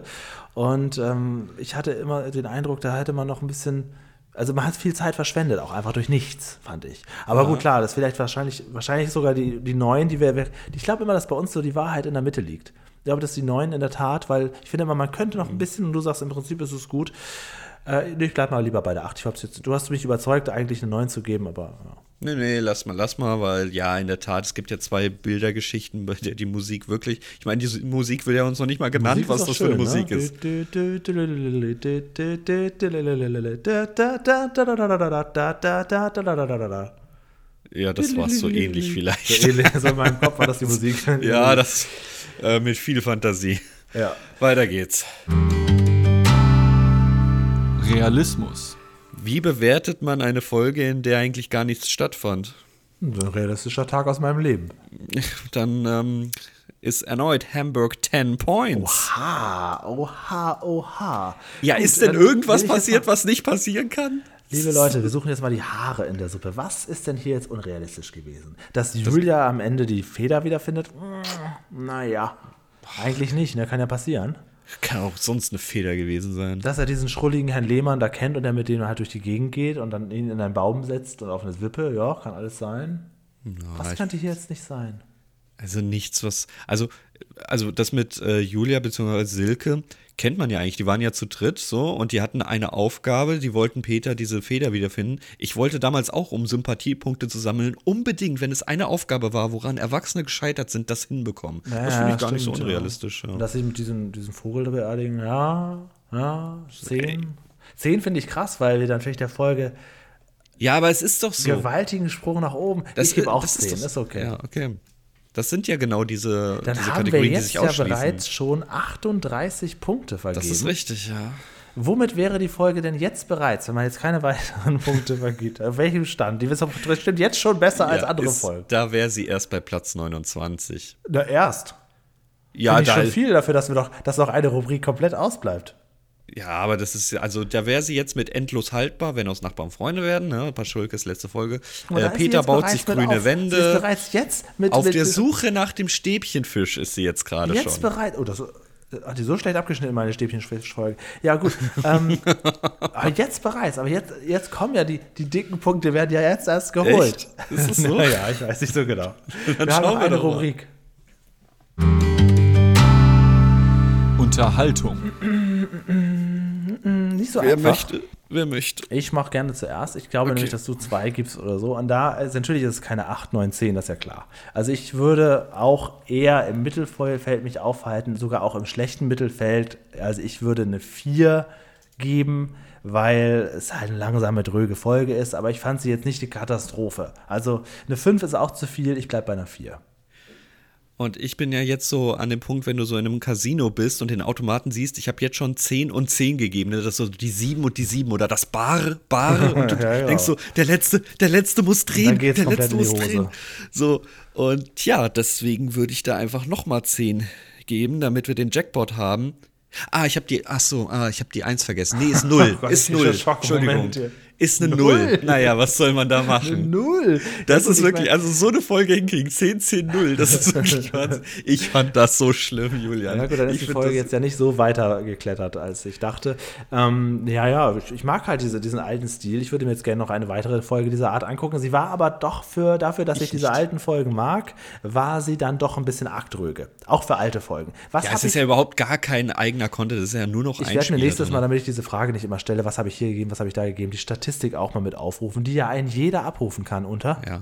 Und ähm, ich hatte immer den Eindruck, da hätte man noch ein bisschen, also man hat viel Zeit verschwendet, auch einfach durch nichts, fand ich. Aber gut, klar, das ist vielleicht wahrscheinlich, wahrscheinlich sogar die, die neuen, die wir, wir- ich glaube immer, dass bei uns so die Wahrheit in der Mitte liegt. Ich glaube, dass die neuen in der Tat, weil ich finde immer, man könnte noch ein bisschen, und du sagst, im Prinzip ist es gut. Äh, ich bleib mal lieber bei der 8. Ich jetzt, du hast mich überzeugt, eigentlich eine 9 zu geben, aber ja. Nee, nee, lass mal, lass mal, weil ja, in der Tat, es gibt ja zwei Bildergeschichten, bei der die Musik wirklich, ich meine, die Musik wird ja uns noch nicht mal genannt, was das auch für eine schön, Musik ne? ist. Ja, das war so ähnlich vielleicht. So ähnlich, so in meinem Kopf war das die Musik. Ja, das äh, mit viel Fantasie. Ja. Weiter geht's. Realismus. Wie bewertet man eine Folge, in der eigentlich gar nichts stattfand? Ein realistischer Tag aus meinem Leben. <laughs> Dann ähm, ist erneut Hamburg 10 Points. Ha, oha, oha. Ja, Gut, ist denn irgendwas passiert, mal- was nicht passieren kann? Liebe Leute, wir suchen jetzt mal die Haare in der Suppe. Was ist denn hier jetzt unrealistisch gewesen? Dass Julia am Ende die Feder wiederfindet? Mm, Naja, eigentlich nicht, ne? Kann ja passieren. Kann auch sonst eine Feder gewesen sein. Dass er diesen schrulligen Herrn Lehmann da kennt und er mit dem halt durch die Gegend geht und dann ihn in einen Baum setzt und auf eine Wippe, ja, kann alles sein. Was ich- könnte hier jetzt nicht sein? Also nichts, was. Also, also das mit äh, Julia bzw. Silke kennt man ja eigentlich. Die waren ja zu dritt so und die hatten eine Aufgabe, die wollten Peter diese Feder wiederfinden. Ich wollte damals auch, um Sympathiepunkte zu sammeln, unbedingt, wenn es eine Aufgabe war, woran Erwachsene gescheitert sind, das hinbekommen. das finde ich gar nicht so stimmt, unrealistisch. Ja. Ja. Und dass sie mit diesem, diesem Vogel da beerdigen, ja, ja, zehn. Zehn finde ich krass, weil wir dann vielleicht der Folge ja, aber es ist doch so. gewaltigen Sprung nach oben. Das, ich gebe auch das zehn, ist, ist, doch- okay. Ja, okay. Das sind ja genau diese, Dann diese haben wir Kategorien, die jetzt sich ja bereits schon 38 Punkte vergeben. das ist richtig, ja. Womit wäre die Folge denn jetzt bereits, wenn man jetzt keine weiteren <laughs> Punkte vergibt? Auf welchem Stand? Die ist bestimmt jetzt schon besser als ja, andere ist, Folgen. Da wäre sie erst bei Platz 29. Na, erst. Ja, Finde ich da, schon viel dafür, dass wir doch, dass noch eine Rubrik komplett ausbleibt. Ja, aber das ist, also da wäre sie jetzt mit endlos haltbar, wenn aus Nachbarn Freunde werden, ne? Paschulkes letzte Folge. Da Äh, Peter jetzt baut sich grüne auf. Sie ist Wände. bereits jetzt mit, Auf mit, der Suche nach dem Stäbchenfisch ist sie jetzt gerade Jetzt schon. bereit. Oh, das hat die so schlecht abgeschnitten, meine Stäbchenfolge. Ja, gut. ähm, <laughs> aber jetzt bereits. Aber jetzt, jetzt kommen ja die, die dicken Punkte, werden ja jetzt erst geholt. Echt? Ist das so? <laughs> naja, ich weiß nicht so genau. <laughs> Dann wir haben wir eine doch mal. Rubrik. Unterhaltung. Nicht so Wer einfach. möchte? Wer möchte? Ich mache gerne zuerst. Ich glaube Okay. nämlich, dass du zwei gibst oder so. Und da ist natürlich ist es keine 8, 9, 10, das ist ja klar. Also ich würde auch eher im Mittelfeld mich aufhalten, sogar auch im schlechten Mittelfeld. Also ich würde eine 4 geben, weil es halt eine langsame, dröge Folge ist. Aber ich fand sie jetzt nicht die Katastrophe. Also eine 5 ist auch zu viel. Ich bleibe bei einer 4. Und ich bin ja jetzt so an dem Punkt, wenn du so in einem Casino bist und den Automaten siehst, ich habe jetzt schon 10 und 10 gegeben. Ne? Das ist so die 7 und die 7 oder das Bar, Bar. <laughs> Und du Ja, ja. denkst so, der letzte, der letzte muss drehen. der letzte muss drehen. So, und ja, deswegen würde ich da einfach nochmal 10 geben, damit wir den Jackpot haben. Ah, ich habe die, ach so, ah, ich habe die 1 vergessen. Nee, ist <laughs> 0. Gott, ist dieser 0. Schockmoment Entschuldigung. Ist eine Null. 0. Naja, was soll man da machen? Null. Das gut, ist ich wirklich, mein- also so eine Folge hinkriegen, 10, 10, 0, das ist wirklich <laughs> Wahnsinn. Ich fand das so schlimm, Julian. Ja gut, dann ist ich die Folge das- jetzt ja nicht so weiter geklettert, als ich dachte. Ähm, ja, ja, ich, ich mag halt diese, diesen alten Stil. Ich würde mir jetzt gerne noch eine weitere Folge dieser Art angucken. Sie war aber doch für, dafür, dass ich, diese alten Folgen mag, war sie dann doch ein bisschen arg dröge. Auch für alte Folgen. Was Ja, es ist ich, ja überhaupt gar kein eigener Content, das ist ja nur noch ich ein werde mir nächstes drin. Mal, damit ich diese Frage nicht immer stelle, was habe ich hier gegeben, was habe ich da gegeben, die Statistik auch mal mit aufrufen, die ja ein jeder abrufen kann unter. Ja.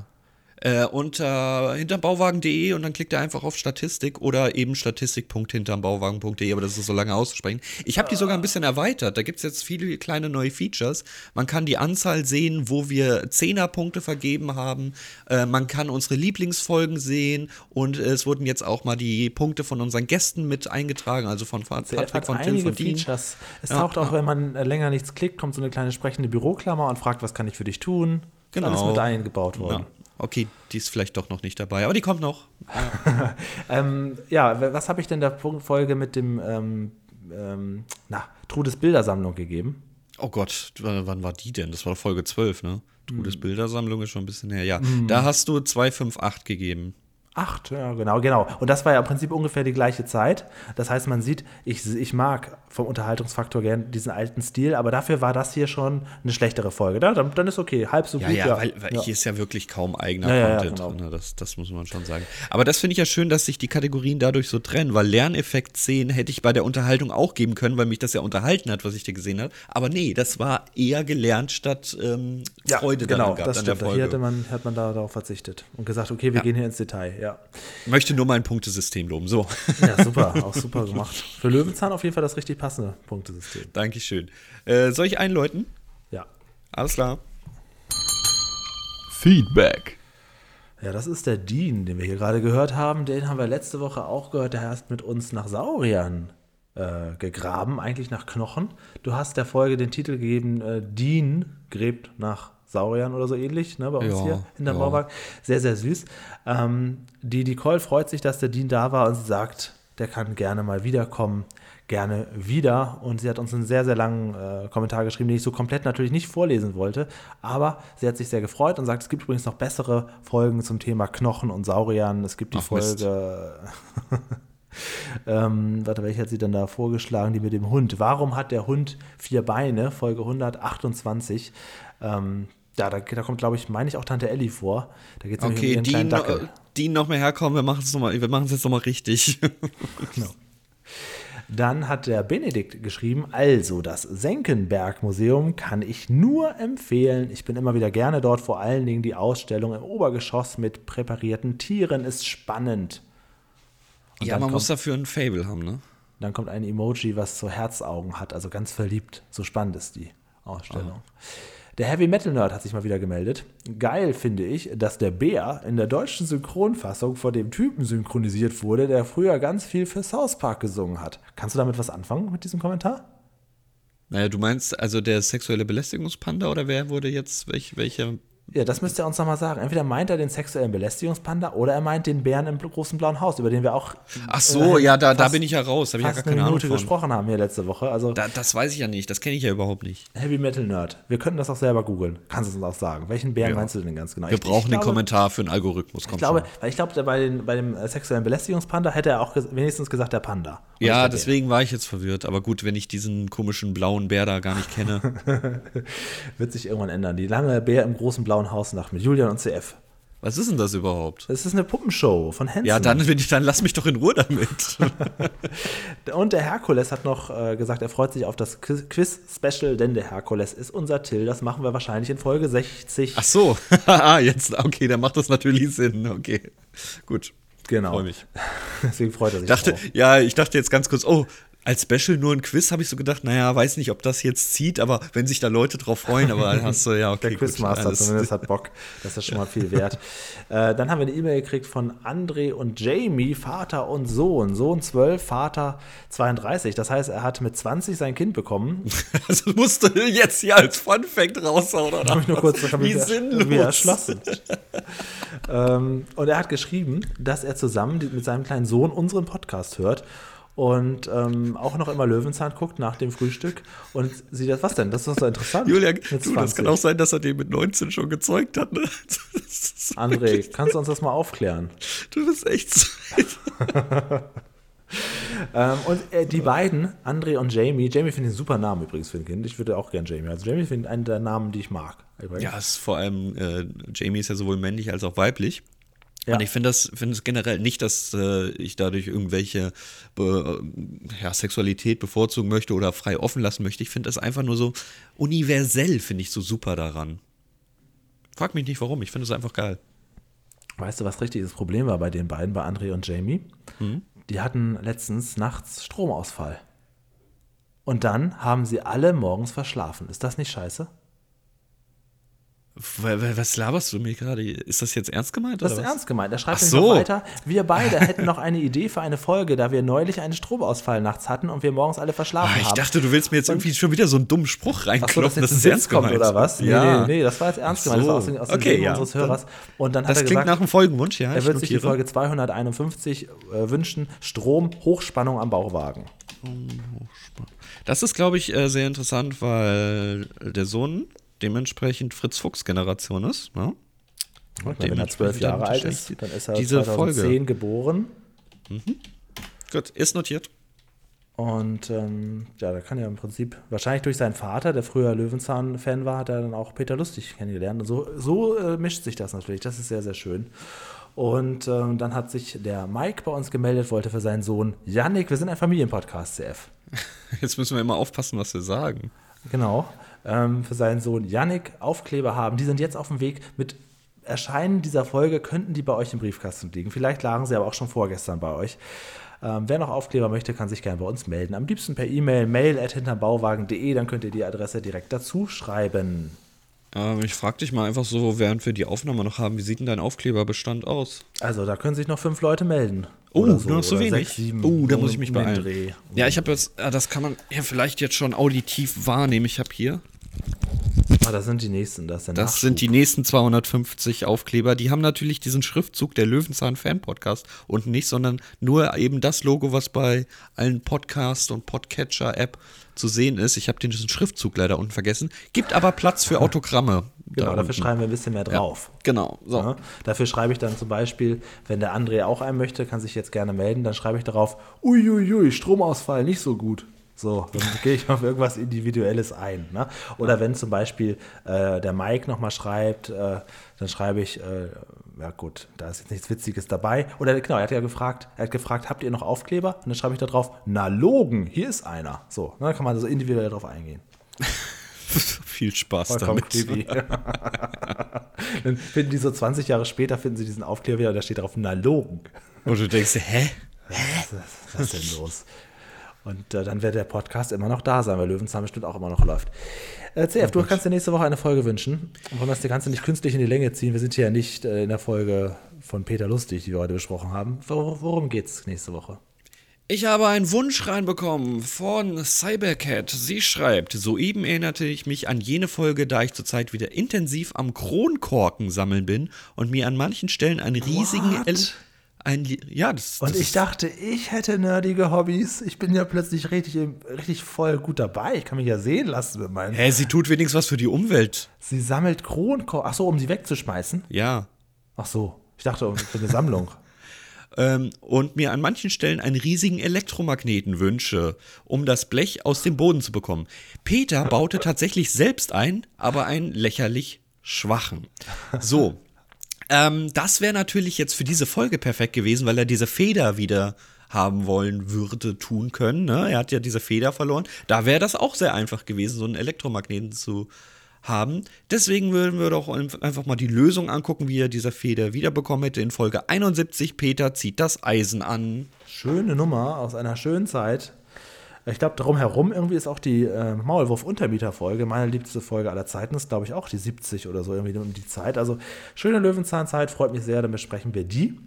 Äh, unter hinterbauwagen.de und dann klickt er einfach auf Statistik oder eben statistik.hinterbauwagen.de, aber das ist so lange auszusprechen. Ich habe die sogar ein bisschen erweitert. Da gibt es jetzt viele kleine neue Features. Man kann die Anzahl sehen, wo wir Zehnerpunkte vergeben haben. Äh, man kann unsere Lieblingsfolgen sehen und es wurden jetzt auch mal die Punkte von unseren Gästen mit eingetragen, also von Pat- Patrick, von Tim, von Dean. Features. Es Ja, taucht auch, ja. wenn man äh, länger nichts klickt, kommt so eine kleine sprechende Büroklammer und fragt, was kann ich für dich tun? Genau. Alles mit eingebaut worden. Ja. Okay, die ist vielleicht doch noch nicht dabei, aber die kommt noch. <laughs> Ähm, ja, was habe ich denn der Folge mit dem ähm, ähm, na, Trudes Bildersammlung gegeben? Oh Gott, wann war die denn? Das war Folge 12, ne? Mhm. Trudes Bildersammlung ist schon ein bisschen her. Ja, da hast du 258 gegeben. Acht, ja, genau, genau. Und das war ja im Prinzip ungefähr die gleiche Zeit. Das heißt, man sieht, ich, ich mag vom Unterhaltungsfaktor gern diesen alten Stil, aber dafür war das hier schon eine schlechtere Folge. Da, dann, dann ist okay, halb so Ja, gut. ja, weil, weil ja. hier ist ja wirklich kaum eigener Ja, ja, ja, Content genau. ne? Das, das muss man schon sagen. Aber das finde ich ja schön, dass sich die Kategorien dadurch so trennen, weil Lerneffekt 10 hätte ich bei der Unterhaltung auch geben können, weil mich das ja unterhalten hat, was ich dir gesehen habe. Aber nee, das war eher gelernt statt ähm, Ja, Freude genau, daran gehabt das an stimmt. Hier hatte man, hat man da darauf verzichtet und gesagt, okay, wir Ja. gehen hier ins Detail. Ja. Ich möchte nur mein Punktesystem loben. So, ja, <laughs> super, auch super gemacht. Für Löwenzahn auf jeden Fall das richtig passende Punktesystem. Dankeschön. Äh, soll ich einläuten? Ja. Alles klar. Feedback. Ja, das ist der Dean, den wir hier gerade gehört haben. Den haben wir letzte Woche auch gehört. Der hat mit uns nach Sauriern äh, gegraben, eigentlich nach Knochen. Du hast der Folge den Titel gegeben, äh, Dean gräbt nach Sauriern oder so ähnlich, ne, bei uns Ja, hier in der ja. Bauwerk. Sehr, sehr süß. Ähm, die Nicole freut sich, dass der Dean da war und sie sagt, der kann gerne mal wiederkommen. Gerne wieder. Und sie hat uns einen sehr, sehr langen äh, Kommentar geschrieben, den ich so komplett natürlich nicht vorlesen wollte. Aber sie hat sich sehr gefreut und sagt, es gibt übrigens noch bessere Folgen zum Thema Knochen und Sauriern. Es gibt die Ach. Folge. <laughs> ähm, warte, welche hat sie denn da vorgeschlagen? Die mit dem Hund. Warum hat der Hund vier Beine? Folge 128. Ähm, ja, da, da kommt, glaube ich, meine ich auch Tante Ellie vor. Da geht es nämlich um Okay, ihren kleinen Dackel. Dean noch mehr herkommen, wir machen es nochmal, wir machen es jetzt nochmal richtig. <laughs> Dann hat der Benedikt geschrieben, also das Senckenberg-Museum kann ich nur empfehlen. Ich bin immer wieder gerne dort, vor allen Dingen die Ausstellung im Obergeschoss mit präparierten Tieren ist spannend. Und ja, man muss kommt, dafür ein Fable haben, ne? dann kommt ein Emoji, was so Herzaugen hat, also ganz verliebt. So spannend ist die Ausstellung. Der Heavy Metal Nerd hat sich mal wieder gemeldet. Geil finde ich, dass der Bär in der deutschen Synchronfassung von dem Typen synchronisiert wurde, der früher ganz viel für South Park gesungen hat. Kannst du damit was anfangen mit diesem Kommentar? Naja, du meinst also der sexuelle Belästigungspanda oder wer wurde jetzt, welch, welcher Ja, das müsst ihr uns nochmal sagen. Entweder meint er den sexuellen Belästigungspanda oder er meint den Bären im großen blauen Haus, über den wir auch Ach so, ja, da, da bin ich ja raus. Da habe ich ja gar eine keine Ahnung Minute von. gesprochen haben hier letzte Woche. Also Da, das weiß ich ja nicht. Das kenne ich ja überhaupt nicht. Heavy Metal Nerd. Wir könnten das auch selber googeln. Kannst du uns auch sagen. Welchen Bären Ja. meinst du denn ganz genau? Wir Ich- brauchen ich den glaube, Kommentar für einen Algorithmus. Ich Kommt glaube, schon. weil ich glaube, bei, den, bei dem sexuellen Belästigungspanda hätte er auch wenigstens gesagt, der Panda. Und Ja, deswegen war ich jetzt verwirrt. Aber gut, wenn ich diesen komischen blauen Bär da gar nicht kenne. <laughs> Wird sich irgendwann ändern. Die lange Bär im großen blauen Haus Nacht mit Julian und CF. Was ist denn das überhaupt? Das ist eine Puppenshow von Hansen. Ja, dann, ich, dann lass mich doch in Ruhe damit. <laughs> Und der Herkules hat noch äh, gesagt, er freut sich auf das Quiz- Quiz-Special, denn der Herkules ist unser Till. Das machen wir wahrscheinlich in Folge 60. Ach so, <laughs> Ah, jetzt, okay, dann macht das natürlich Sinn. Okay, gut. genau. Freue mich. <laughs> Deswegen freut er sich. Dachte, drauf. ja, ich dachte jetzt ganz kurz, oh, als Special nur ein Quiz, habe ich so gedacht, naja, weiß nicht, ob das jetzt zieht, aber wenn sich da Leute drauf freuen, aber dann hast du, ja, okay. Der gut, Quizmaster alles- zumindest hat Bock. Das ist schon mal viel wert. <laughs> äh, dann haben wir eine E-Mail gekriegt von André und Jamie, Vater und Sohn. Sohn 12, Vater 32. Das heißt, er hat mit 20 sein Kind bekommen. <laughs> Also musst du jetzt hier als Fun Fact raushauen, oder? Hab ich nur kurz Wie wieder- sinnlos. wieder erschlossen. ähm, und er hat geschrieben, dass er zusammen mit seinem kleinen Sohn unseren Podcast hört und ähm, auch noch immer Löwenzahn guckt nach dem Frühstück und sieht das, was denn? Das ist doch so interessant. Julian, du, das 20. kann auch sein, dass er den mit 19 schon gezeugt hat, ne? <laughs> André, wirklich- kannst du uns das mal aufklären? Du bist echt so. <laughs> Ähm, und äh, die beiden, André und Jamie, Jamie finde ich einen super Namen übrigens für ein Kind. Ich würde auch gern Jamie. Also Jamie finde ich einen der Namen, die ich mag. übrigens. Ja, es ist vor allem, äh, Jamie ist ja sowohl männlich als auch weiblich. Ja. Und ich finde das, finde es generell nicht, dass äh, ich dadurch irgendwelche be, ja, Sexualität bevorzugen möchte oder frei offen lassen möchte. Ich finde das einfach nur so universell, finde ich so super daran. Frag mich nicht warum, ich finde es einfach geil. Weißt du, was richtig das Problem war bei den beiden, bei André und Jamie? Mhm. Die hatten letztens nachts Stromausfall. Und dann haben sie alle morgens verschlafen. Ist das nicht scheiße? Was laberst du mir gerade? Ist das jetzt ernst gemeint? Das ist was? ernst gemeint. Er schreibt Ach so. noch weiter. Wir beide hätten noch eine Idee für eine Folge, da wir neulich einen Stromausfall nachts hatten und wir morgens alle verschlafen Ah, ich haben. dachte, du willst mir jetzt irgendwie schon wieder so einen dummen Spruch so, reinklopfen, dass dass jetzt es ein ernst kommt gemeint oder was? Nee, Ja. nee, nee, das war jetzt ernst Ach gemeint. Das war so. aus, dem- aus Okay, Leben ja. unseres Hörers. Und dann Das hat er klingt gesagt, nach einem Folgenwunsch, ja. er ich wird sich die. Folge 251 äh, wünschen. Strom, Hochspannung am Bauwagen. Das ist, glaube ich, äh, sehr interessant, weil der Sohn dementsprechend Fritz Fuchs Generation ist. Ne? Und wenn er zwölf Jahre alt ist, dann ist er diese 2010 Folge. geboren. Gut, ist notiert. Und ähm, ja, da kann er im Prinzip, wahrscheinlich durch seinen Vater, der früher Löwenzahn-Fan war, hat er dann auch Peter Lustig kennengelernt. Und so, so äh, mischt sich das natürlich. Das ist sehr, sehr schön. Und ähm, dann hat sich der Mike bei uns gemeldet, wollte für seinen Sohn Yannick, wir sind ein Familienpodcast, CF. <laughs> Jetzt müssen wir immer aufpassen, was wir sagen. Genau. Ähm, für seinen Sohn Yannick Aufkleber haben. Die sind jetzt auf dem Weg. Mit Erscheinen dieser Folge könnten die bei euch im Briefkasten liegen. Vielleicht lagen sie aber auch schon vorgestern bei euch. Ähm, wer noch Aufkleber möchte, kann sich gerne bei uns melden. Am liebsten per E-Mail mail at hinterbauwagen.de, dann könnt ihr die Adresse direkt dazu schreiben. Ähm, ich frage dich mal einfach so, während wir die Aufnahme noch haben, wie sieht denn dein Aufkleberbestand aus? Also, da können sich noch fünf Leute melden. Oh, Oder nur noch so wenig. Sechs, sieben, oh, da so muss ich mich beeilen. Ja, ich habe jetzt, äh, das kann man ja vielleicht jetzt schon auditiv wahrnehmen. Ich habe hier, Ah, das sind die nächsten. Das, das Nachschub. sind die nächsten 250 Aufkleber. Die haben natürlich diesen Schriftzug der Löwenzahn Fan Podcast und nicht, sondern nur eben das Logo, was bei allen Podcast und Podcatcher App zu sehen ist. Ich habe den diesen Schriftzug leider unten vergessen. Gibt aber Platz für Autogramme. <laughs> Genau, da dafür schreiben wir ein bisschen mehr drauf. Genau, so. Ja, dafür schreibe ich dann zum Beispiel, wenn der André auch einen möchte, kann sich jetzt gerne melden, dann schreibe ich darauf, uiuiui, Stromausfall, nicht so gut. So, dann gehe ich auf irgendwas Individuelles ein. Ne? Oder wenn zum Beispiel äh, der Mike nochmal schreibt, äh, dann schreibe ich, äh, ja gut, da ist jetzt nichts Witziges dabei. Oder genau, er hat ja gefragt, er hat gefragt, habt ihr noch Aufkleber? Und dann schreibe ich da drauf, na Logen, hier ist einer. So, ne, dann kann man so individuell drauf eingehen. <laughs> Viel Spaß Vollkommen damit. creepy. <laughs> dann finden die so 20 Jahre später, finden sie diesen Aufkleber wieder und da steht drauf, na Logen. Und du denkst, hä? Was ist denn los? Und äh, dann wird der Podcast immer noch da sein, weil Löwenzahn bestimmt auch immer noch läuft. Äh, CF, du kannst dir nächste Woche eine Folge wünschen. Und wollen das die ganze nicht künstlich in die Länge ziehen. Wir sind hier ja nicht äh, in der Folge von Peter Lustig, die wir heute besprochen haben. Wor worum geht's nächste Woche? Ich habe einen Wunsch reinbekommen von Cybercat. Sie schreibt, soeben erinnerte ich mich an jene Folge, da ich zurzeit wieder intensiv am Kronkorken sammeln bin und mir an manchen Stellen einen riesigen... What? Ein, ja, das, Und das ich dachte, ich hätte nerdige Hobbys. Ich bin ja plötzlich richtig, richtig voll gut dabei. Ich kann mich ja sehen lassen mit meinen. Hä, sie tut wenigstens was für die Umwelt. Sie sammelt Kronkorken. Ach so, um sie wegzuschmeißen? Ja. Ach so, ich dachte um- für eine Sammlung. <laughs> ähm, und mir an manchen Stellen einen riesigen Elektromagneten wünsche, um das Blech aus dem Boden zu bekommen. Peter baute tatsächlich selbst ein, aber einen lächerlich schwachen. So. Ähm, das wäre natürlich jetzt für diese Folge perfekt gewesen, weil er diese Feder wieder haben wollen würde, tun können. Ne? Er hat ja diese Feder verloren. Da wäre das auch sehr einfach gewesen, so einen Elektromagneten zu haben. Deswegen würden wir doch einfach mal die Lösung angucken, wie er diese Feder wiederbekommen hätte. In Folge 71, Peter zieht das Eisen an. Schöne Nummer aus einer schönen Zeit. Ich glaube, drumherum irgendwie ist auch die äh, Maulwurf-Untermieter-Folge, meine liebste Folge aller Zeiten, ist glaube ich auch die 70 oder so irgendwie um die Zeit. Also schöne Löwenzahnzeit, freut mich sehr, dann besprechen wir die.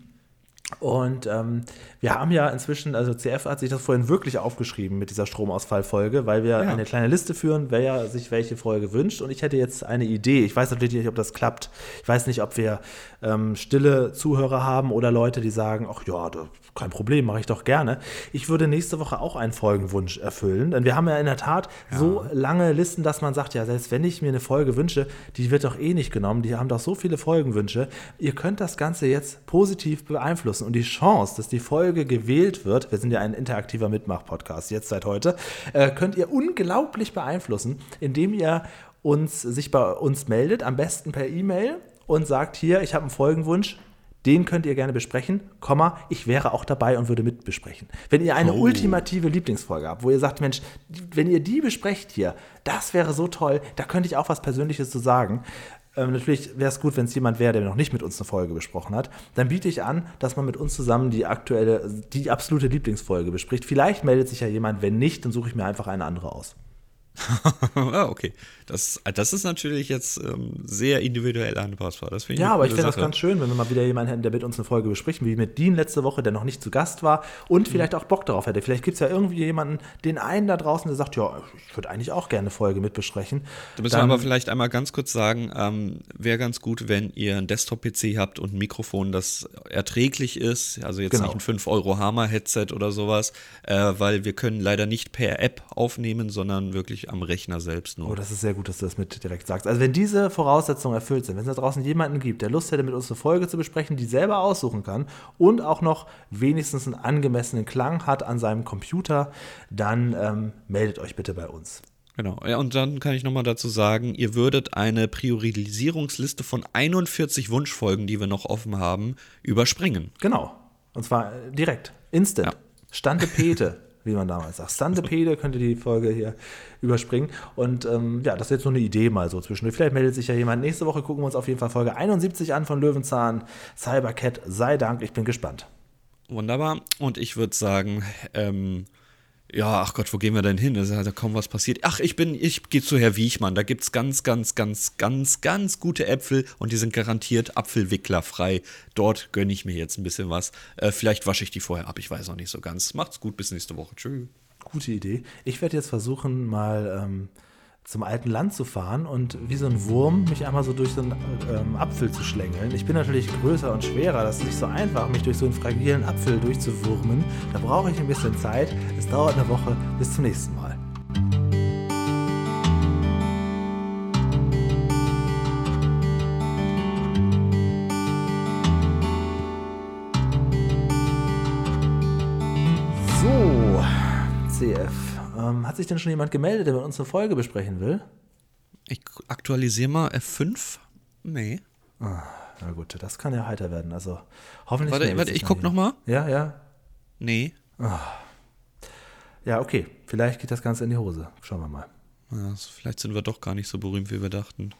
Und ähm, wir haben ja inzwischen, also CF hat sich das vorhin wirklich aufgeschrieben mit dieser Stromausfallfolge, weil wir Ja. eine kleine Liste führen, wer sich welche Folge wünscht. Und ich hätte jetzt eine Idee. Ich weiß natürlich nicht, ob das klappt. Ich weiß nicht, ob wir ähm, stille Zuhörer haben oder Leute, die sagen, ach ja, da, kein Problem, mache ich doch gerne. Ich würde nächste Woche auch einen Folgenwunsch erfüllen, denn wir haben ja in der Tat so lange Listen, dass man sagt, ja, selbst wenn ich mir eine Folge wünsche, die wird doch eh nicht genommen. Die haben doch so viele Folgenwünsche. Ihr könnt das Ganze jetzt positiv beeinflussen und die Chance, dass die Folge gewählt wird, wir sind ja ein interaktiver Mitmach-Podcast jetzt seit heute, äh, könnt ihr unglaublich beeinflussen, indem ihr uns, sich bei uns meldet, am besten per E-Mail und sagt hier, ich habe einen Folgenwunsch, den könnt ihr gerne besprechen, Komma, ich wäre auch dabei und würde mitbesprechen. Wenn ihr eine Oh. ultimative Lieblingsfolge habt, wo ihr sagt, Mensch, wenn ihr die besprecht hier, das wäre so toll, da könnte ich auch was Persönliches zu sagen. Ähm, natürlich wäre es gut, wenn es jemand wäre, der noch nicht mit uns eine Folge besprochen hat. Dann biete ich an, dass man mit uns zusammen die aktuelle, die absolute Lieblingsfolge bespricht. Vielleicht meldet sich ja jemand, wenn nicht, dann suche ich mir einfach eine andere aus. <laughs> ah, okay. Das, das ist natürlich jetzt ähm, sehr individuell anpassbar. Das finde Ja, aber ich finde das ganz schön, wenn wir mal wieder jemanden hätten, der mit uns eine Folge bespricht, wie mit Dean letzte Woche, der noch nicht zu Gast war und Mhm. vielleicht auch Bock darauf hätte. Vielleicht gibt es ja irgendwie jemanden, den einen da draußen, der sagt, ja, ich würde eigentlich auch gerne eine Folge mitbesprechen. Da müssen wir aber vielleicht einmal ganz kurz sagen, ähm, wäre ganz gut, wenn ihr einen Desktop-PC habt und ein Mikrofon, das erträglich ist, also jetzt Genau. nicht ein 5-Euro-Hammer-Headset oder sowas, äh, weil wir können leider nicht per App aufnehmen, sondern wirklich am Rechner selbst nur. Oh, das ist sehr gut, dass du das mit direkt sagst. Also wenn diese Voraussetzungen erfüllt sind, wenn es da draußen jemanden gibt, der Lust hätte, mit uns eine Folge zu besprechen, die selber aussuchen kann und auch noch wenigstens einen angemessenen Klang hat an seinem Computer, dann ähm, meldet euch bitte bei uns. Genau. Ja, und dann kann ich nochmal dazu sagen, ihr würdet eine Priorisierungsliste von 41 Wunschfolgen, die wir noch offen haben, überspringen. Genau. Und zwar äh, direkt. Instant. Ja. Stante Pete, <laughs> wie man damals sagt. Stante Pete <laughs> könnt ihr die Folge hier überspringen. Und ähm, ja, das ist jetzt so eine Idee mal so zwischendurch. Vielleicht meldet sich ja jemand. Nächste Woche gucken wir uns auf jeden Fall Folge 71 an von Löwenzahn. Cybercat, sei Dank, ich bin gespannt. Wunderbar. Und ich würde sagen, ähm, ja, ach Gott, wo gehen wir denn hin? Es ist ja kaum was passiert. Ach, ich bin, ich gehe zu Herr Wiechmann. Da gibt's ganz, ganz, ganz, ganz, ganz gute Äpfel und die sind garantiert apfelwicklerfrei. Dort gönne ich mir jetzt ein bisschen was. Äh, vielleicht wasche ich die vorher ab. Ich weiß noch nicht so ganz. Macht's gut, bis nächste Woche. Tschüss. Gute Idee. Ich werde jetzt versuchen, mal ähm, zum alten Land zu fahren und wie so ein Wurm mich einmal so durch so einen ähm, Apfel zu schlängeln. Ich bin natürlich größer und schwerer. Das ist nicht so einfach, mich durch so einen fragilen Apfel durchzuwurmen. Da brauche ich ein bisschen Zeit. Es dauert eine Woche. Bis zum nächsten Mal. So, CF. Ähm, hat sich denn schon jemand gemeldet, der mit uns eine Folge besprechen will? Ich aktualisiere mal F5. Nee. Na gut, das kann ja heiter werden. Also hoffentlich. Warte, warte, ich guck noch mal. Ja, ja. Nee. Ja, okay. Vielleicht geht das Ganze in die Hose. Schauen wir mal. Ja, vielleicht sind wir doch gar nicht so berühmt, wie wir dachten.